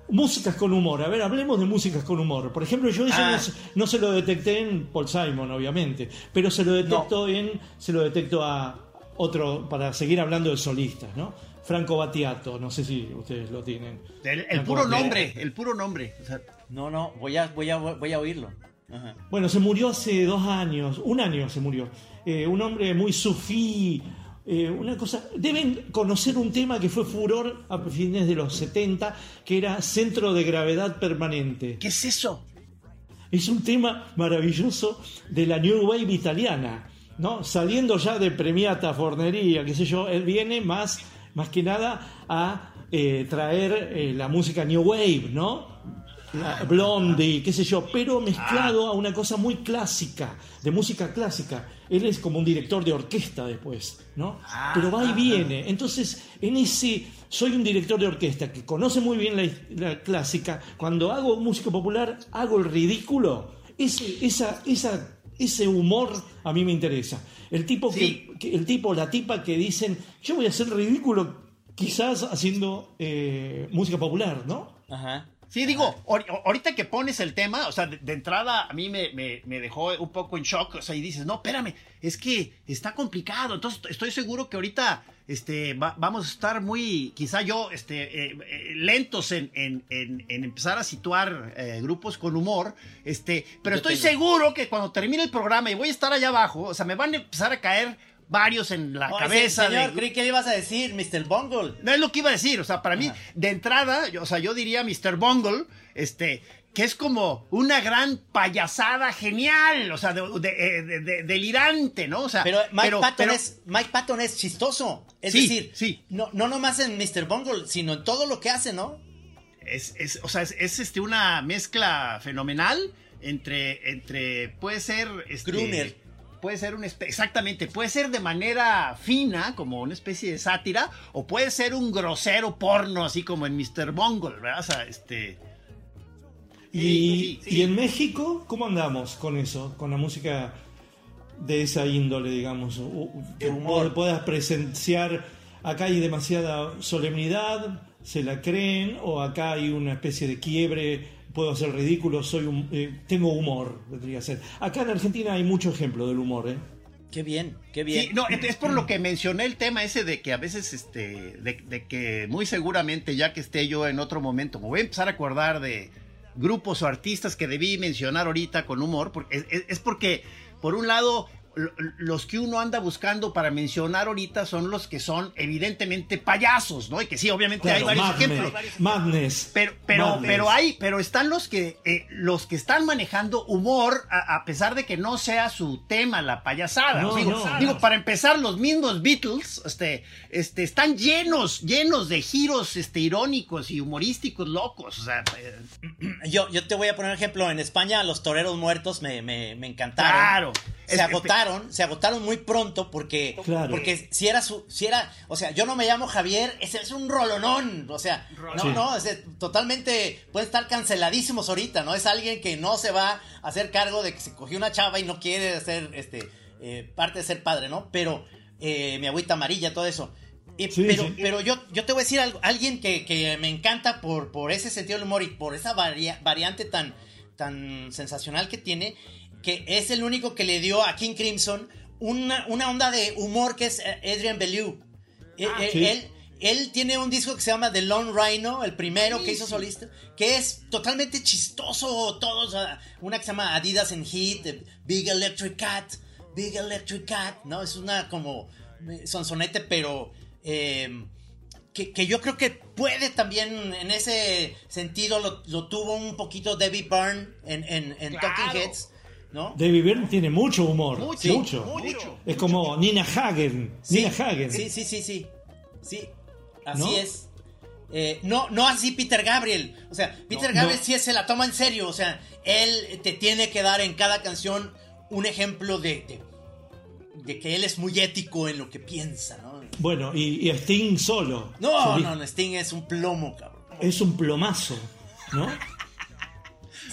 Músicas con humor, a ver, hablemos de músicas con humor. Por ejemplo, yo eso Ah. no se lo detecté en Paul Simon, obviamente, pero se lo detecto en, se lo detecto a otro, para seguir hablando de solistas, ¿no? Franco Battiato, no sé si ustedes lo tienen. El, puro Battiato. nombre, el puro nombre. O sea, No, no, voy a, voy a, voy a oírlo. Ajá. Bueno, se murió hace dos años, un año se murió. Eh, un hombre muy sufí, eh, una cosa. Deben conocer un tema que fue furor a fines de los 70, que era Centro de Gravedad Permanente. ¿Qué es eso? Es un tema maravilloso de la New Wave italiana, ¿no? Saliendo ya de Premiata Fornería, qué sé yo, él viene más, más que nada a eh, traer eh, la música New Wave, ¿no? La Blondie, qué sé yo, pero mezclado a una cosa muy clásica, de música clásica. Él es como un director de orquesta después, ¿no? Pero va y viene. Entonces, en ese, soy un director de orquesta que conoce muy bien la, la clásica. Cuando hago música popular, hago el ridículo. Ese, esa, esa, ese humor a mí me interesa. El tipo, Sí. que, que- el tipo, la tipa que dicen, yo voy a hacer ridículo quizás haciendo eh, música popular, ¿no? Ajá. Sí, digo, ahor- ahorita que pones el tema, o sea, de, de entrada a mí me, me- me dejó un poco en shock, o sea, y dices, no, espérame, es que está complicado, entonces estoy seguro que ahorita este, va- vamos a estar muy, quizá yo, este, eh, eh, lentos en, en- en- en empezar a situar eh, grupos con humor, este, pero estoy seguro que cuando termine el programa y voy a estar allá abajo, o sea, me van a empezar a caer varios en la Oye, cabeza. Señor, de- creí que le ibas a decir, Mr. Bungle. no es lo que iba a decir, o sea, para mí, Ajá. de entrada, yo- o sea, yo diría Mr. Bungle, este, que es como una gran payasada genial, o sea, de- de- eh, de- de- delirante, ¿no? O sea, Pero Mike, Patton, pero- es, Mike Patton es chistoso. Es Sí, decir, sí. No, no nomás en Mr. Bungle, sino en todo lo que hace, ¿no? es, es- o sea, es, es, este, una mezcla fenomenal entre, entre, puede ser, este, Crooner. Puede ser un exactamente, puede ser de manera fina, como una especie de sátira, o puede ser un grosero porno, así como en Mr. Bungle, ¿verdad? O sea, este. Y, Sí, sí. y en México, ¿cómo andamos con eso? Con la música de esa índole, digamos. Que humor. puedas presenciar. Acá hay demasiada solemnidad, se la creen, o acá hay una especie de quiebre, puedo hacer ridículo, soy un, eh, tengo humor, vendría a ser. Acá en Argentina hay mucho ejemplo del humor, ¿eh? Qué bien, qué bien. Sí, no, es por lo que mencioné el tema ese de que a veces, este, de, de que muy seguramente ya que esté yo en otro momento, me voy a empezar a acordar de grupos o artistas que debí mencionar ahorita con humor, porque es, es- es porque, por un lado, los que uno anda buscando para mencionar ahorita son los que son evidentemente payasos, ¿no? Y que sí, obviamente hay varios Madness, ejemplos. Madness. Pero, pero, Madness. pero hay, pero están los que, eh, los que están manejando humor, a, a pesar de que no sea su tema la payasada. No, digo, no. digo, para empezar, los mismos Beatles, este, este, están llenos, llenos de giros, este, irónicos y humorísticos locos. O sea, eh, Yo, yo te voy a poner un ejemplo. En España, los toreros muertos me, me, me encantaron. Claro. Se agotaron, se agotaron muy pronto porque, Claro. porque si era su, si era, o sea, yo no me llamo Javier, ese es un rolonón, o sea, no, Sí. no, es totalmente, pueden estar canceladísimos ahorita, ¿no? Es alguien que no se va a hacer cargo de que se cogió una chava y no quiere ser, este, eh, parte de ser padre, ¿no? Pero, eh, mi agüita amarilla, todo eso. Y- Sí, pero, sí. pero yo, yo te voy a decir algo, alguien que, que me encanta por, por ese sentido del humor y por esa varia- variante tan, tan sensacional que tiene, que es el único que le dio a King Crimson una, una onda de humor que es eh, Adrian Bellew. Eh, eh, sí. él, él tiene un disco que se llama The Lone Rhino, el primero que hizo solista, que es totalmente chistoso. Todos, ah, una que se llama Adidas en Heat, eh, Big Electric Cat, Big Electric Cat, ¿no? Es una como eh, sonsonete, pero eh, que, que yo creo que puede también, en ese sentido, lo, lo tuvo un poquito Debbie Byrne en, en, en Talking Heads, ¿no? David Byrne tiene mucho humor. Mucho, mucho. mucho. Es como Nina Hagen. Sí, Nina Hagen. Sí, sí, sí, sí. Sí, así ¿No? es. Eh, no, no así Peter Gabriel. O sea, Peter Gabriel no. sí se la toma en serio. O sea, él te tiene que dar en cada canción un ejemplo de, de, de que él es muy ético en lo que piensa, ¿no? Bueno, y, y Sting solo. No, no, no, Sting es un plomo, cabrón. Es un plomazo, ¿no?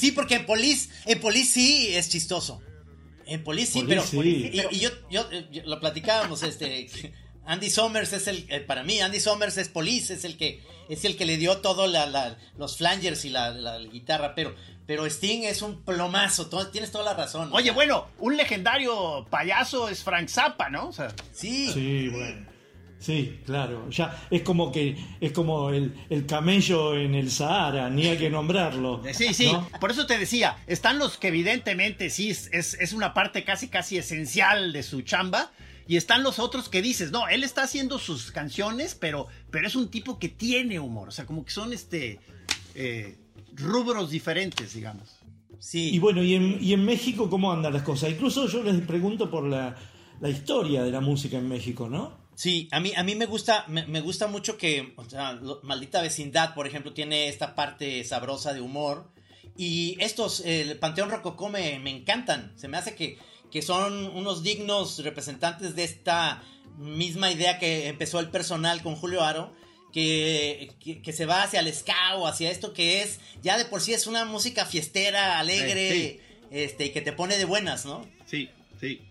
Sí, porque en Police, en Police sí es chistoso. En Police sí, Police pero. sí. Y, y yo, yo, yo- lo platicábamos, este. Andy Somers es el, eh, para mí, Andy Somers es Police, es el que, es el que le dio todo la, la- los flangers y la, la guitarra, pero, pero Sting es un plomazo, tienes toda la razón. oye, bueno, un legendario payaso es Frank Zappa, ¿no? O sea, Sí, Sí, bueno. Sí, claro. Ya es como que es como el, el camello en el Sahara, ni hay que nombrarlo. <laughs> Sí, sí, ¿no? por eso te decía, están los que evidentemente sí es, es, es una parte casi casi esencial de su chamba, y están los otros que dices, no, él está haciendo sus canciones, pero, pero es un tipo que tiene humor, o sea, como que son este eh, rubros diferentes, digamos. sí. Y bueno, y en, y en México, ¿cómo andan las cosas? Incluso yo les pregunto por la, la historia de la música en México, ¿no? Sí, a mí, a mí me gusta, me, me gusta mucho que, o sea, lo- Maldita Vecindad, por ejemplo, tiene esta parte sabrosa de humor. Y estos, el Panteón Rococó me, me encantan. Se me hace que, que son unos dignos representantes de esta misma idea que empezó el personal con Julio Aro. Que, que, que se va hacia el ska o hacia esto que es, ya de por sí es una música fiestera, alegre, Sí, este, y que te pone de buenas, ¿no? Sí, sí.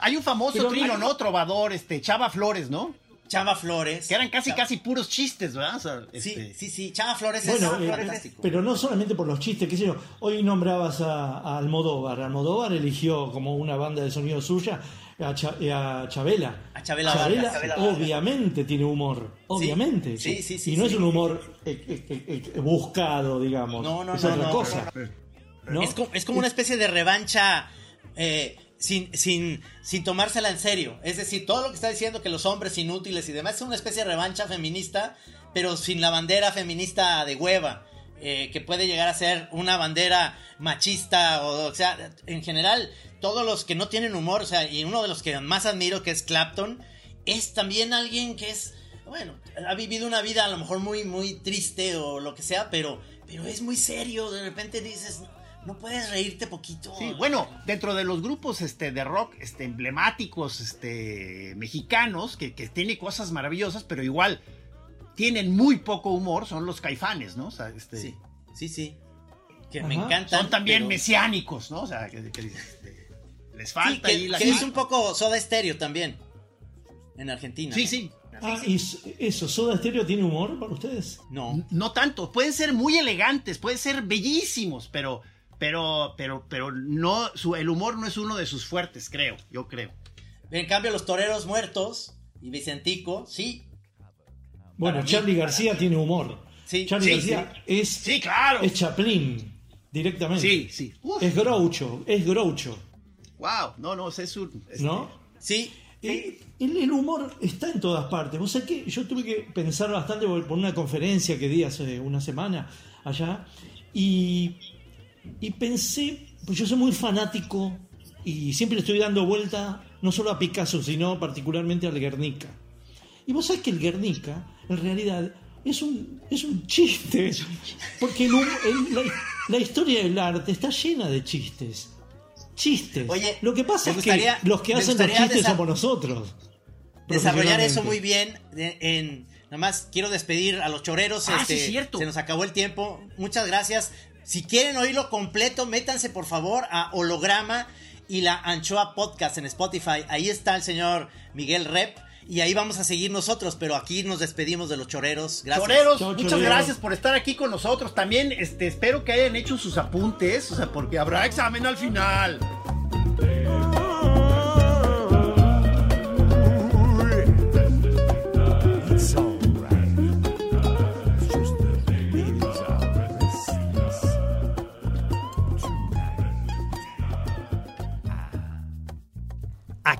Hay un famoso Pero- trino, ¿no? Trovador, este, Chava Flores, ¿no? Chava Flores. Que eran casi, Chava- casi puros chistes, ¿verdad? O sea, Sí, este- sí, sí. Chava Flores Bueno, es eh, fantástico. pero no solamente por los chistes, qué sé yo. Hoy nombrabas a, a Almodóvar. Almodóvar eligió como una banda de sonido suya a, Cha- eh, a Chabela. A Chabela Vargas, Chabela Vargas. obviamente tiene humor. Obviamente. sí, sí, sí, y no sí. es un humor buscado, digamos. No, no, es no, otra no, cosa. ¿no? Es, como, es como una especie de revancha eh, sin, sin, sin tomársela en serio. Es decir, todo lo que está diciendo que los hombres inútiles y demás es una especie de revancha feminista, pero sin la bandera feminista de hueva. eh, que puede llegar a ser una bandera machista o, o sea, en general, todos los que no tienen humor, o sea, y uno de los que más admiro, que es Clapton, es también alguien que es, bueno, ha vivido una vida a lo mejor muy, muy triste o lo que sea, pero, pero es muy serio, de repente dices, no puedes reírte poquito. Sí, bueno, dentro de los grupos este, de rock este, emblemáticos este, mexicanos, que, que tiene cosas maravillosas, pero igual tienen muy poco humor, son los caifanes, ¿no? O sea, este, Sí, sí, sí. Que me encantan. son también pero- mesiánicos, ¿no? O sea, que, que, este, les Sí, falta que, ahí la que es un poco soda estéreo también. En Argentina. Sí, ¿no? sí. Ah, y eso, ¿Soda Stereo tiene humor para ustedes? No. No tanto, pueden ser muy elegantes, pueden ser bellísimos, pero, pero, pero, pero no, su, el humor no es uno de sus fuertes, creo, yo creo. En cambio, los toreros muertos y Vicentico, sí. Bueno, Charlie García tiene humor. Sí, Charlie sí, García es, Sí, claro. es Chaplin, directamente. Sí, sí. Uf, Es Groucho, es Groucho, wow, no, no, es un... este, ¿no? Sí. Eh, el, el humor está en todas partes. Vos sabés que yo tuve que pensar bastante por, por una conferencia que di hace una semana allá y, y pensé, pues yo soy muy fanático y siempre le estoy dando vuelta no solo a Picasso, sino particularmente al Guernica. Y vos sabés que el Guernica, en realidad, es un, es un chiste. Porque el hum- el- la, la historia del arte está llena de chistes. Chistes. Oye, Lo que pasa es que los que hacen los chistes somos nosotros. Desarrollar eso muy bien. de- en, nada más quiero despedir a los choreros. Ah, este, sí, cierto. Se nos acabó el tiempo. Muchas gracias. Si quieren oírlo completo, métanse por favor a Holograma y la Anchoa Podcast en Spotify. Ahí está el señor Miguel Rep. Y ahí vamos a seguir nosotros, pero aquí nos despedimos de los choreros. Gracias. Choreros, muchas choreros. gracias por estar aquí con nosotros. También este, espero que hayan hecho sus apuntes, o sea, porque habrá examen al final.